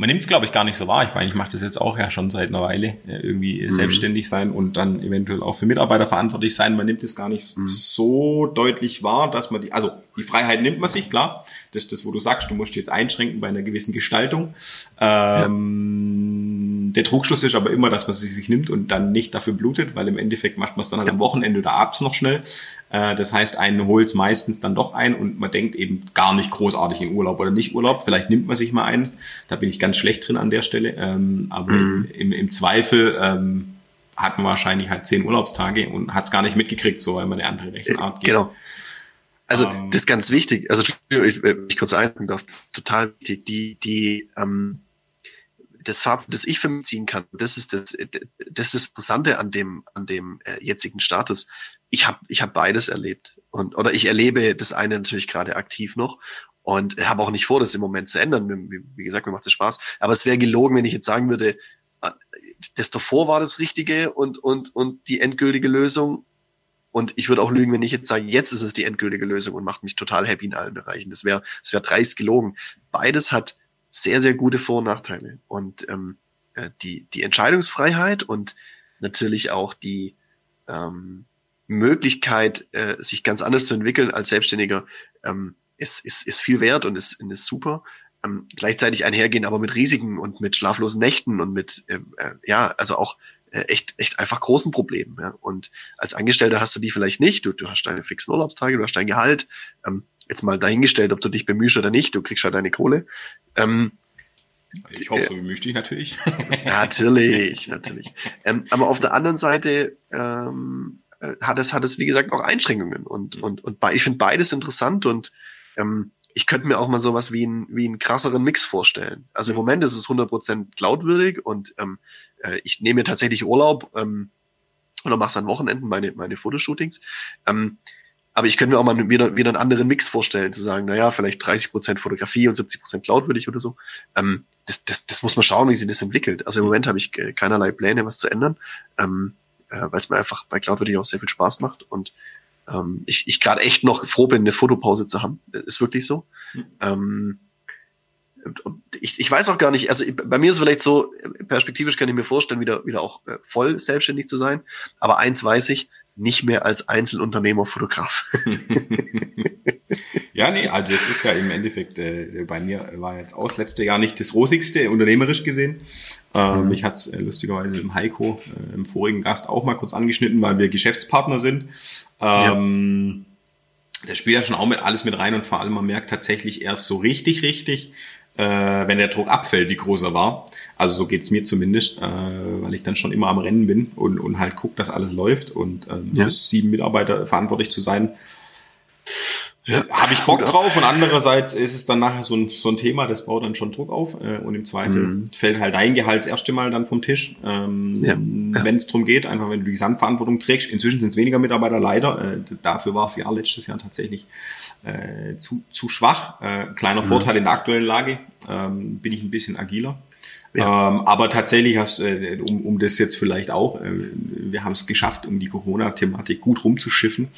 man nimmt es, glaube ich, gar nicht so wahr. Ich meine, ich mache das jetzt auch ja schon seit einer Weile, äh, irgendwie mhm. selbstständig sein und dann eventuell auch für Mitarbeiter verantwortlich sein. Man nimmt es gar nicht mhm. so deutlich wahr, dass man die, also die Freiheit nimmt man sich, klar. Das ist das, wo du sagst, du musst jetzt einschränken bei einer gewissen Gestaltung. Ähm, ja. Der Trugschluss ist aber immer, dass man sie sich nimmt und dann nicht dafür blutet, weil im Endeffekt macht man es dann halt am Wochenende oder abends noch schnell. Äh, das heißt, einen holt meistens dann doch ein und man denkt eben gar nicht großartig in Urlaub oder nicht Urlaub. Vielleicht nimmt man sich mal einen. Da bin ich ganz schlecht drin an der Stelle. Ähm, aber mhm. im, im Zweifel ähm, hat man wahrscheinlich halt zehn Urlaubstage und hat es gar nicht mitgekriegt, so weil man eine andere Rechenart geht. Genau. Also ähm, das ist ganz wichtig. Also ich, ich kurz einbringen darf, total wichtig. Die, die ähm, das Fazit, das ich für mich ziehen kann, das ist das, das ist das Interessante an dem, an dem äh, jetzigen Status ich habe ich hab beides erlebt. Und, oder ich erlebe das eine natürlich gerade aktiv noch und habe auch nicht vor, das im Moment zu ändern. Wie, wie gesagt, mir macht es Spaß. Aber es wäre gelogen, wenn ich jetzt sagen würde, äh, das davor war das Richtige und, und, und die endgültige Lösung. Und ich würde auch lügen, wenn ich jetzt sage, jetzt ist es die endgültige Lösung und macht mich total happy in allen Bereichen. Das wäre das wäre dreist gelogen. Beides hat sehr, sehr gute Vor- und Nachteile. Und ähm, äh, die, die Entscheidungsfreiheit und natürlich auch die, ähm, Möglichkeit, äh, sich ganz anders zu entwickeln als Selbstständiger, ähm, ist, ist, ist viel wert und ist, ist super. Ähm, gleichzeitig einhergehen aber mit Risiken und mit schlaflosen Nächten und mit, äh, äh, ja, also auch echt, echt einfach großen Problemen. Ja? Und als Angestellter hast du die vielleicht nicht. Du, du hast deine fixen Urlaubstage, du hast dein Gehalt. Ähm, jetzt mal dahingestellt, ob du dich bemühst oder nicht, du kriegst halt deine Kohle. Ähm, ich hoffe, du bemühst dich natürlich. natürlich, natürlich. Ähm, aber auf der anderen Seite ähm, äh, hat es, hat es, wie gesagt, auch Einschränkungen. Und, mhm. und, und ich finde beides interessant und ähm, ich könnte mir auch mal sowas wie, ein, wie einen krasseren Mix vorstellen. Also im mhm. Moment ist es 100% glaubwürdig und ähm, äh, ich nehme mir tatsächlich Urlaub ähm, oder mache es an Wochenenden, meine, meine Fotoshootings. Ähm, aber ich könnte mir auch mal wieder, wieder einen anderen Mix vorstellen, zu sagen, naja, vielleicht 30% Fotografie und 70% glaubwürdig oder so. Ähm, das, das, das muss man schauen, wie sich das entwickelt. Also im Moment habe ich äh, keinerlei Pläne, was zu ändern. Ähm, äh, weil es mir einfach bei Cloud wirklich auch sehr viel Spaß macht und ähm, ich, ich gerade echt noch froh bin, eine Fotopause zu haben. Ist wirklich so. Mhm. Ähm, ich, ich weiß auch gar nicht, also bei mir ist es vielleicht so, perspektivisch kann ich mir vorstellen, wieder, wieder auch äh, voll selbstständig zu sein. Aber eins weiß ich, nicht mehr als Einzelunternehmer Fotograf. ja, nee, also es ist ja im Endeffekt, äh, bei mir war jetzt auch das letzte Jahr nicht das rosigste, unternehmerisch gesehen. Ähm, mhm. Mich hat's äh, lustigerweise im Heiko, äh, im vorigen Gast, auch mal kurz angeschnitten, weil wir Geschäftspartner sind. Ähm, ja. Das spielt ja schon auch mit alles mit rein und vor allem man merkt tatsächlich erst so richtig, richtig, äh, wenn der Druck abfällt, wie groß er war. Also so geht's mir zumindest, äh, weil ich dann schon immer am Rennen bin und, und halt guck, dass alles läuft und ähm, ja. sieben Mitarbeiter verantwortlich zu sein, ja. Habe ich Bock drauf und andererseits ist es dann nachher so ein, so ein Thema, das baut dann schon Druck auf äh, und im Zweifel mhm. fällt halt dein Gehalt das erste Mal dann vom Tisch, ähm, ja. ja. wenn es darum geht, einfach wenn du die Gesamtverantwortung trägst. Inzwischen sind es weniger Mitarbeiter, leider. Äh, dafür war es ja letztes Jahr tatsächlich äh, zu, zu schwach. Äh, kleiner mhm. Vorteil in der aktuellen Lage, ähm, bin ich ein bisschen agiler. Ja. Ähm, aber tatsächlich hast äh, um, um das jetzt vielleicht auch, äh, wir haben es geschafft, um die Corona-Thematik gut rumzuschiffen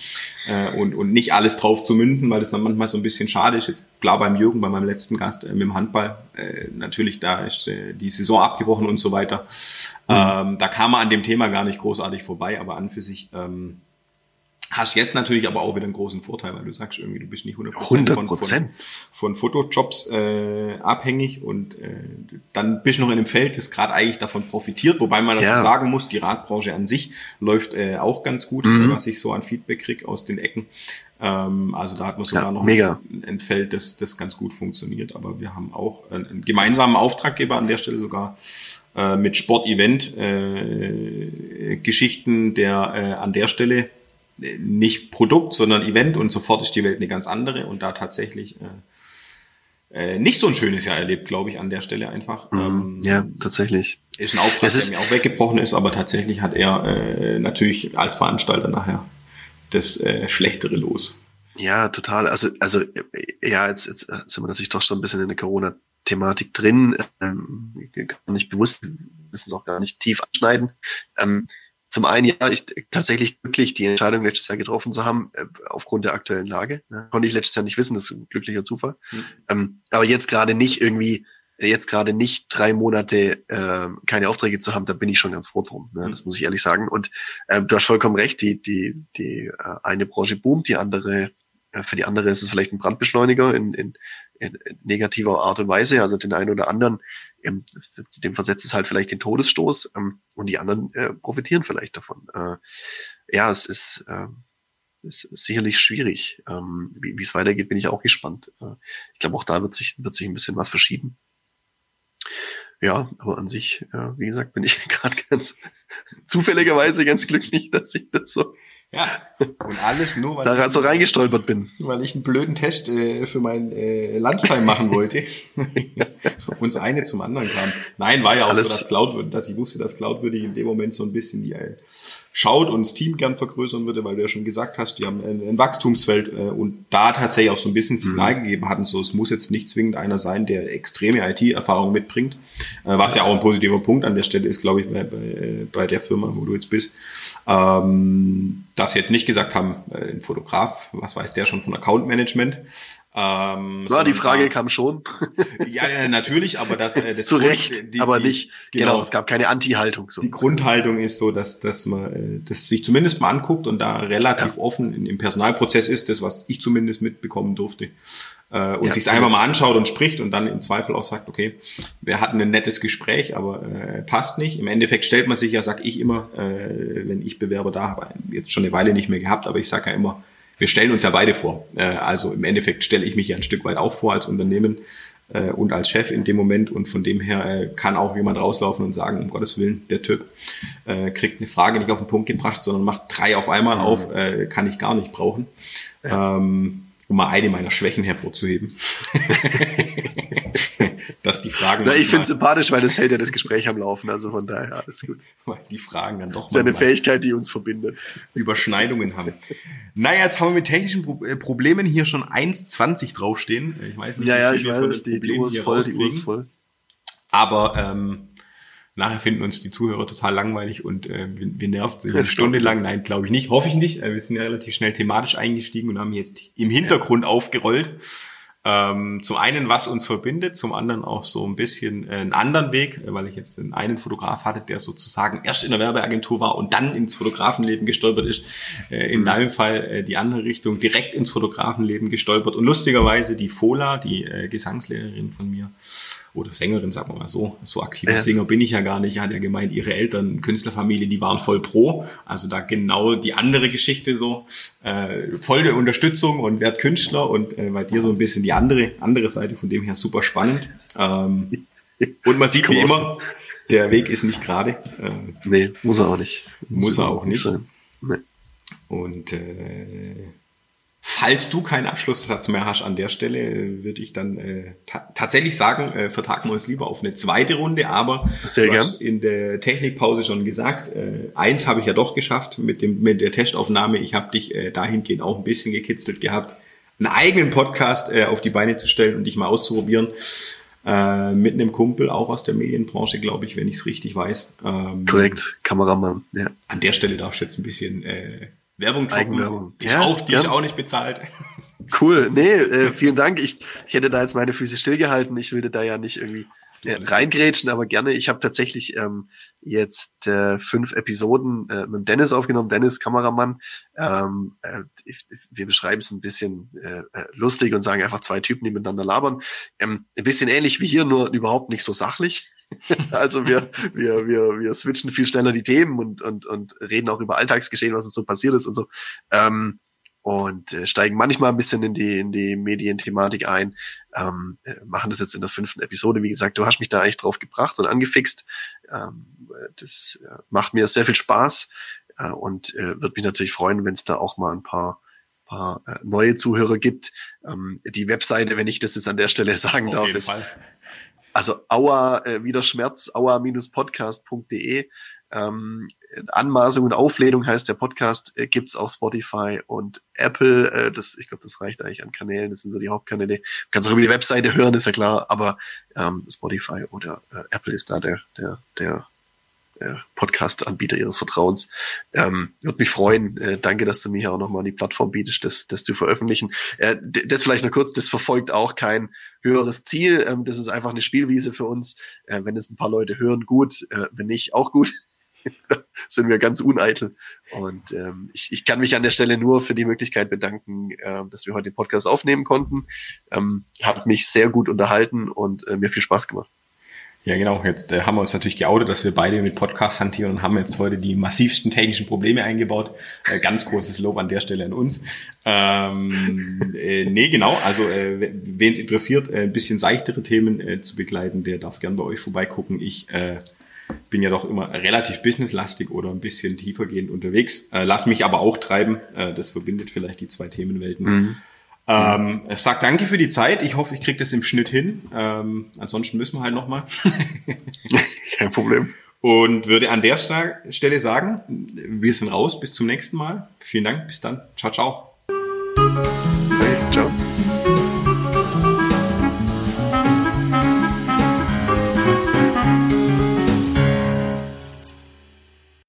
äh, und, und nicht alles drauf zu münden, weil das dann manchmal so ein bisschen schade ist. Jetzt klar beim Jürgen, bei meinem letzten Gast äh, mit dem Handball, äh, natürlich da ist äh, die Saison abgebrochen und so weiter. Mhm. Ähm, da kam man an dem Thema gar nicht großartig vorbei, aber an für sich ähm, Hast jetzt natürlich aber auch wieder einen großen Vorteil, weil du sagst irgendwie, du bist nicht 100%, 100%. Von, von, von Fotojobs äh, abhängig und äh, dann bist du noch in einem Feld, das gerade eigentlich davon profitiert, wobei man dazu ja. sagen muss, die Radbranche an sich läuft äh, auch ganz gut, mhm. was ich so an Feedback krieg aus den Ecken. Ähm, also da hat man sogar ja, noch mega. ein Feld, das, das ganz gut funktioniert, aber wir haben auch einen, gemeinsamen Auftraggeber an der Stelle sogar äh, mit Sport-Event-Geschichten, äh, der äh, an der Stelle nicht Produkt, sondern Event und sofort ist die Welt eine ganz andere und da tatsächlich äh, äh, nicht so ein schönes Jahr erlebt, glaube ich, an der Stelle einfach. Mhm, ähm, ja, tatsächlich. Ist ein Auftrag, ist der mir auch weggebrochen ist, aber tatsächlich hat er äh, natürlich als Veranstalter nachher das äh, schlechtere Los. Ja, total. Also, also ja, jetzt, jetzt sind wir natürlich doch schon ein bisschen in der Corona-Thematik drin. Ähm, kann nicht bewusst, müssen es auch gar nicht tief anschneiden. Ähm, zum einen, ja, ich tatsächlich glücklich, die Entscheidung letztes Jahr getroffen zu haben, äh, aufgrund der aktuellen Lage. Ne? Konnte ich letztes Jahr nicht wissen, das ist ein glücklicher Zufall. Mhm. Ähm, aber jetzt gerade nicht irgendwie, jetzt gerade nicht drei Monate äh, keine Aufträge zu haben, da bin ich schon ganz froh drum. Ne? Das muss ich ehrlich sagen. Und äh, du hast vollkommen recht, die, die, die äh, eine Branche boomt, die andere, äh, für die andere ist es vielleicht ein Brandbeschleuniger in, in, in negativer Art und Weise. Also den einen oder anderen ähm, dem versetzt es halt vielleicht den Todesstoß ähm, und die anderen äh, profitieren vielleicht davon. Äh, ja, es ist, äh, ist sicherlich schwierig. Ähm, wie es weitergeht, bin ich auch gespannt. Äh, ich glaube, auch da wird sich, wird sich ein bisschen was verschieben. Ja, aber an sich, äh, wie gesagt, bin ich gerade ganz zufälligerweise ganz glücklich, dass ich das so ja, und alles nur, weil da ich so reingestolpert bin. Weil ich einen blöden Test äh, für mein äh, Lunchtime machen wollte. Uns eine zum anderen kam. Nein, war ja auch alles. so, dass Cloud, dass ich wusste, dass Cloud würde ich in dem Moment so ein bisschen die äh, schaut und das Team gern vergrößern würde, weil du ja schon gesagt hast, die haben ein, ein Wachstumsfeld äh, und da tatsächlich auch so ein bisschen Signal mhm. gegeben hatten, so es muss jetzt nicht zwingend einer sein, der extreme IT-Erfahrung mitbringt, äh, was ja auch ein positiver Punkt an der Stelle ist, glaube ich, bei, bei, bei der Firma, wo du jetzt bist. Ähm, dass sie jetzt nicht gesagt haben, äh, ein Fotograf, was weiß der schon von Account Management, ähm, ja, die Frage kam schon. ja, ja, natürlich, aber das, äh, das zu Recht, die, aber die, nicht. Genau, genau, es gab keine Anti-Haltung. So. Die Grundhaltung ist so, dass dass man äh, das sich zumindest mal anguckt und da relativ ja. offen in, im Personalprozess ist, das was ich zumindest mitbekommen durfte. Äh, und Ja, sich's einfach mal anschaut und spricht und dann im Zweifel auch sagt, okay, wir hatten ein nettes Gespräch, aber äh, passt nicht. Im Endeffekt stellt man sich ja, sag ich immer, äh, wenn ich Bewerber da habe, jetzt schon eine Weile nicht mehr gehabt, aber ich sage ja immer, wir stellen uns ja beide vor. Äh, also im Endeffekt stelle ich mich ja ein Stück weit auch vor als Unternehmen äh, und als Chef in dem Moment und von dem her äh, kann auch jemand rauslaufen und sagen, um Gottes Willen, der Typ äh, kriegt eine Frage nicht auf den Punkt gebracht, sondern macht drei auf einmal auf, äh, kann ich gar nicht brauchen. Ähm, um mal eine meiner Schwächen hervorzuheben. Dass die Fragen. Na, ich finde es sympathisch, weil das hält ja das Gespräch am Laufen. Also von daher alles gut. weil die Fragen dann doch Das ist eine manchmal Fähigkeit, die uns verbindet. Überschneidungen haben. Naja, jetzt haben wir mit technischen Pro äh, Problemen hier schon 1,20 draufstehen. Ich weiß nicht, Ja, ja, ich weiß, die, die Uhr ist voll, die Uhr ist voll. Aber ähm, nachher finden uns die Zuhörer total langweilig und äh, wir, wir nerven sich eine Stunde lang. Nein, glaube ich nicht. Hoffe ich nicht. Äh, wir sind ja relativ schnell thematisch eingestiegen und haben jetzt im Hintergrund aufgerollt. Ähm, zum einen, was uns verbindet, zum anderen auch so ein bisschen äh, einen anderen Weg, äh, weil ich jetzt den einen Fotograf hatte, der sozusagen erst in der Werbeagentur war und dann ins Fotografenleben gestolpert ist. Äh, in deinem Fall äh, die andere Richtung, direkt ins Fotografenleben gestolpert. Und lustigerweise die Fola, die äh, Gesangslehrerin von mir, oder Sängerin, sagen wir mal so. So aktiver Ja. Sänger bin ich ja gar nicht. Hat ja gemeint, ihre Eltern, Künstlerfamilie, die waren voll pro. Also da genau die andere Geschichte so. Äh, voll der Unterstützung und werd Künstler und äh, bei dir so ein bisschen die andere, andere Seite, von dem her super spannend. Ähm, und man sieht wie immer, der Weg ist nicht gerade. Äh, Nee, muss er auch nicht. Muss er überhaupt auch nicht. sein. Nee. Und äh, falls du keinen Abschlusssatz mehr hast an der Stelle, würde ich dann äh, ta tatsächlich sagen, äh, vertagen wir uns lieber auf eine zweite Runde. Aber Sehr du gern. hast in der Technikpause schon gesagt, äh, eins habe ich ja doch geschafft mit, dem, mit der Testaufnahme. Ich habe dich äh, dahingehend auch ein bisschen gekitzelt gehabt, einen eigenen Podcast äh, auf die Beine zu stellen und dich mal auszuprobieren. Äh, mit einem Kumpel, auch aus der Medienbranche, glaube ich, wenn ich es richtig weiß. Ähm, Korrekt, Kameramann. Ja. an der Stelle darfst du jetzt ein bisschen äh, Werbung droppen. Eigenwerbung. Die, ist Ja, auch, die ist gern. auch nicht bezahlt. Cool. Nee, äh, vielen Dank. Ich, ich hätte da jetzt meine Füße stillgehalten. Ich würde da ja nicht irgendwie äh, reingrätschen, aber gerne. Ich habe tatsächlich ähm, jetzt äh, fünf Episoden äh, mit Dennis aufgenommen. Dennis, Kameramann. Ähm, äh, ich, wir beschreiben es ein bisschen äh, äh, lustig und sagen einfach zwei Typen, die miteinander labern. Ähm, ein bisschen ähnlich wie hier, nur überhaupt nicht so sachlich. also wir, wir, wir, wir switchen viel schneller die Themen und, und, und reden auch über Alltagsgeschehen, was uns so passiert ist und so. Ähm, und äh, steigen manchmal ein bisschen in die, in die Medienthematik ein. Ähm, äh, machen das jetzt in der fünften Episode. Wie gesagt, du hast mich da eigentlich drauf gebracht und angefixt. Ähm, äh, das äh, macht mir sehr viel Spaß äh, und äh, würde mich natürlich freuen, wenn es da auch mal ein paar, paar äh, neue Zuhörer gibt. Ähm, die Webseite, wenn ich das jetzt an der Stelle sagen Auf darf, ist Fall. Also Aua, äh, wieder Schmerz, aua-podcast.de. Ähm, Anmaßung und Auflehnung heißt der Podcast, äh, gibt's auf Spotify und Apple. Äh, das, ich glaube, das reicht eigentlich an Kanälen. Das sind so die Hauptkanäle. Kannst auch über die Webseite hören, ist ja klar, aber ähm, Spotify oder äh, Apple ist da der, der, der Podcast-Anbieter ihres Vertrauens. Ähm, Würde mich freuen. Äh, danke, dass du mir hier auch nochmal die Plattform bietest, das, das zu veröffentlichen. Äh, das vielleicht noch kurz, das verfolgt auch kein höheres Ziel. Ähm, das ist einfach eine Spielwiese für uns. Äh, wenn es ein paar Leute hören, gut. Äh, wenn nicht, auch gut. sind wir ganz uneitel. Und ähm, ich, ich kann mich an der Stelle nur für die Möglichkeit bedanken, äh, dass wir heute den Podcast aufnehmen konnten. Ähm, hat mich sehr gut unterhalten und äh, mir viel Spaß gemacht. Ja, genau. Jetzt äh, haben wir uns natürlich geoutet, dass wir beide mit Podcast hantieren und haben jetzt heute die massivsten technischen Probleme eingebaut. Äh, ganz großes Lob an der Stelle an uns. Ähm, äh, nee, genau. Also, äh, wen es interessiert, äh, ein bisschen seichtere Themen äh, zu begleiten, der darf gern bei euch vorbeigucken. Ich äh, bin ja doch immer relativ businesslastig oder ein bisschen tiefergehend unterwegs. Äh, lass mich aber auch treiben. Das verbindet vielleicht die zwei Themenwelten. Ähm, ich sag danke für die Zeit. Ich hoffe, ich kriege das im Schnitt hin. Ähm, ansonsten müssen wir halt nochmal. Kein Problem. Und würde an der Stelle sagen, wir sind raus. Bis zum nächsten Mal. Vielen Dank. Bis dann. Ciao, ciao. Hey, ciao.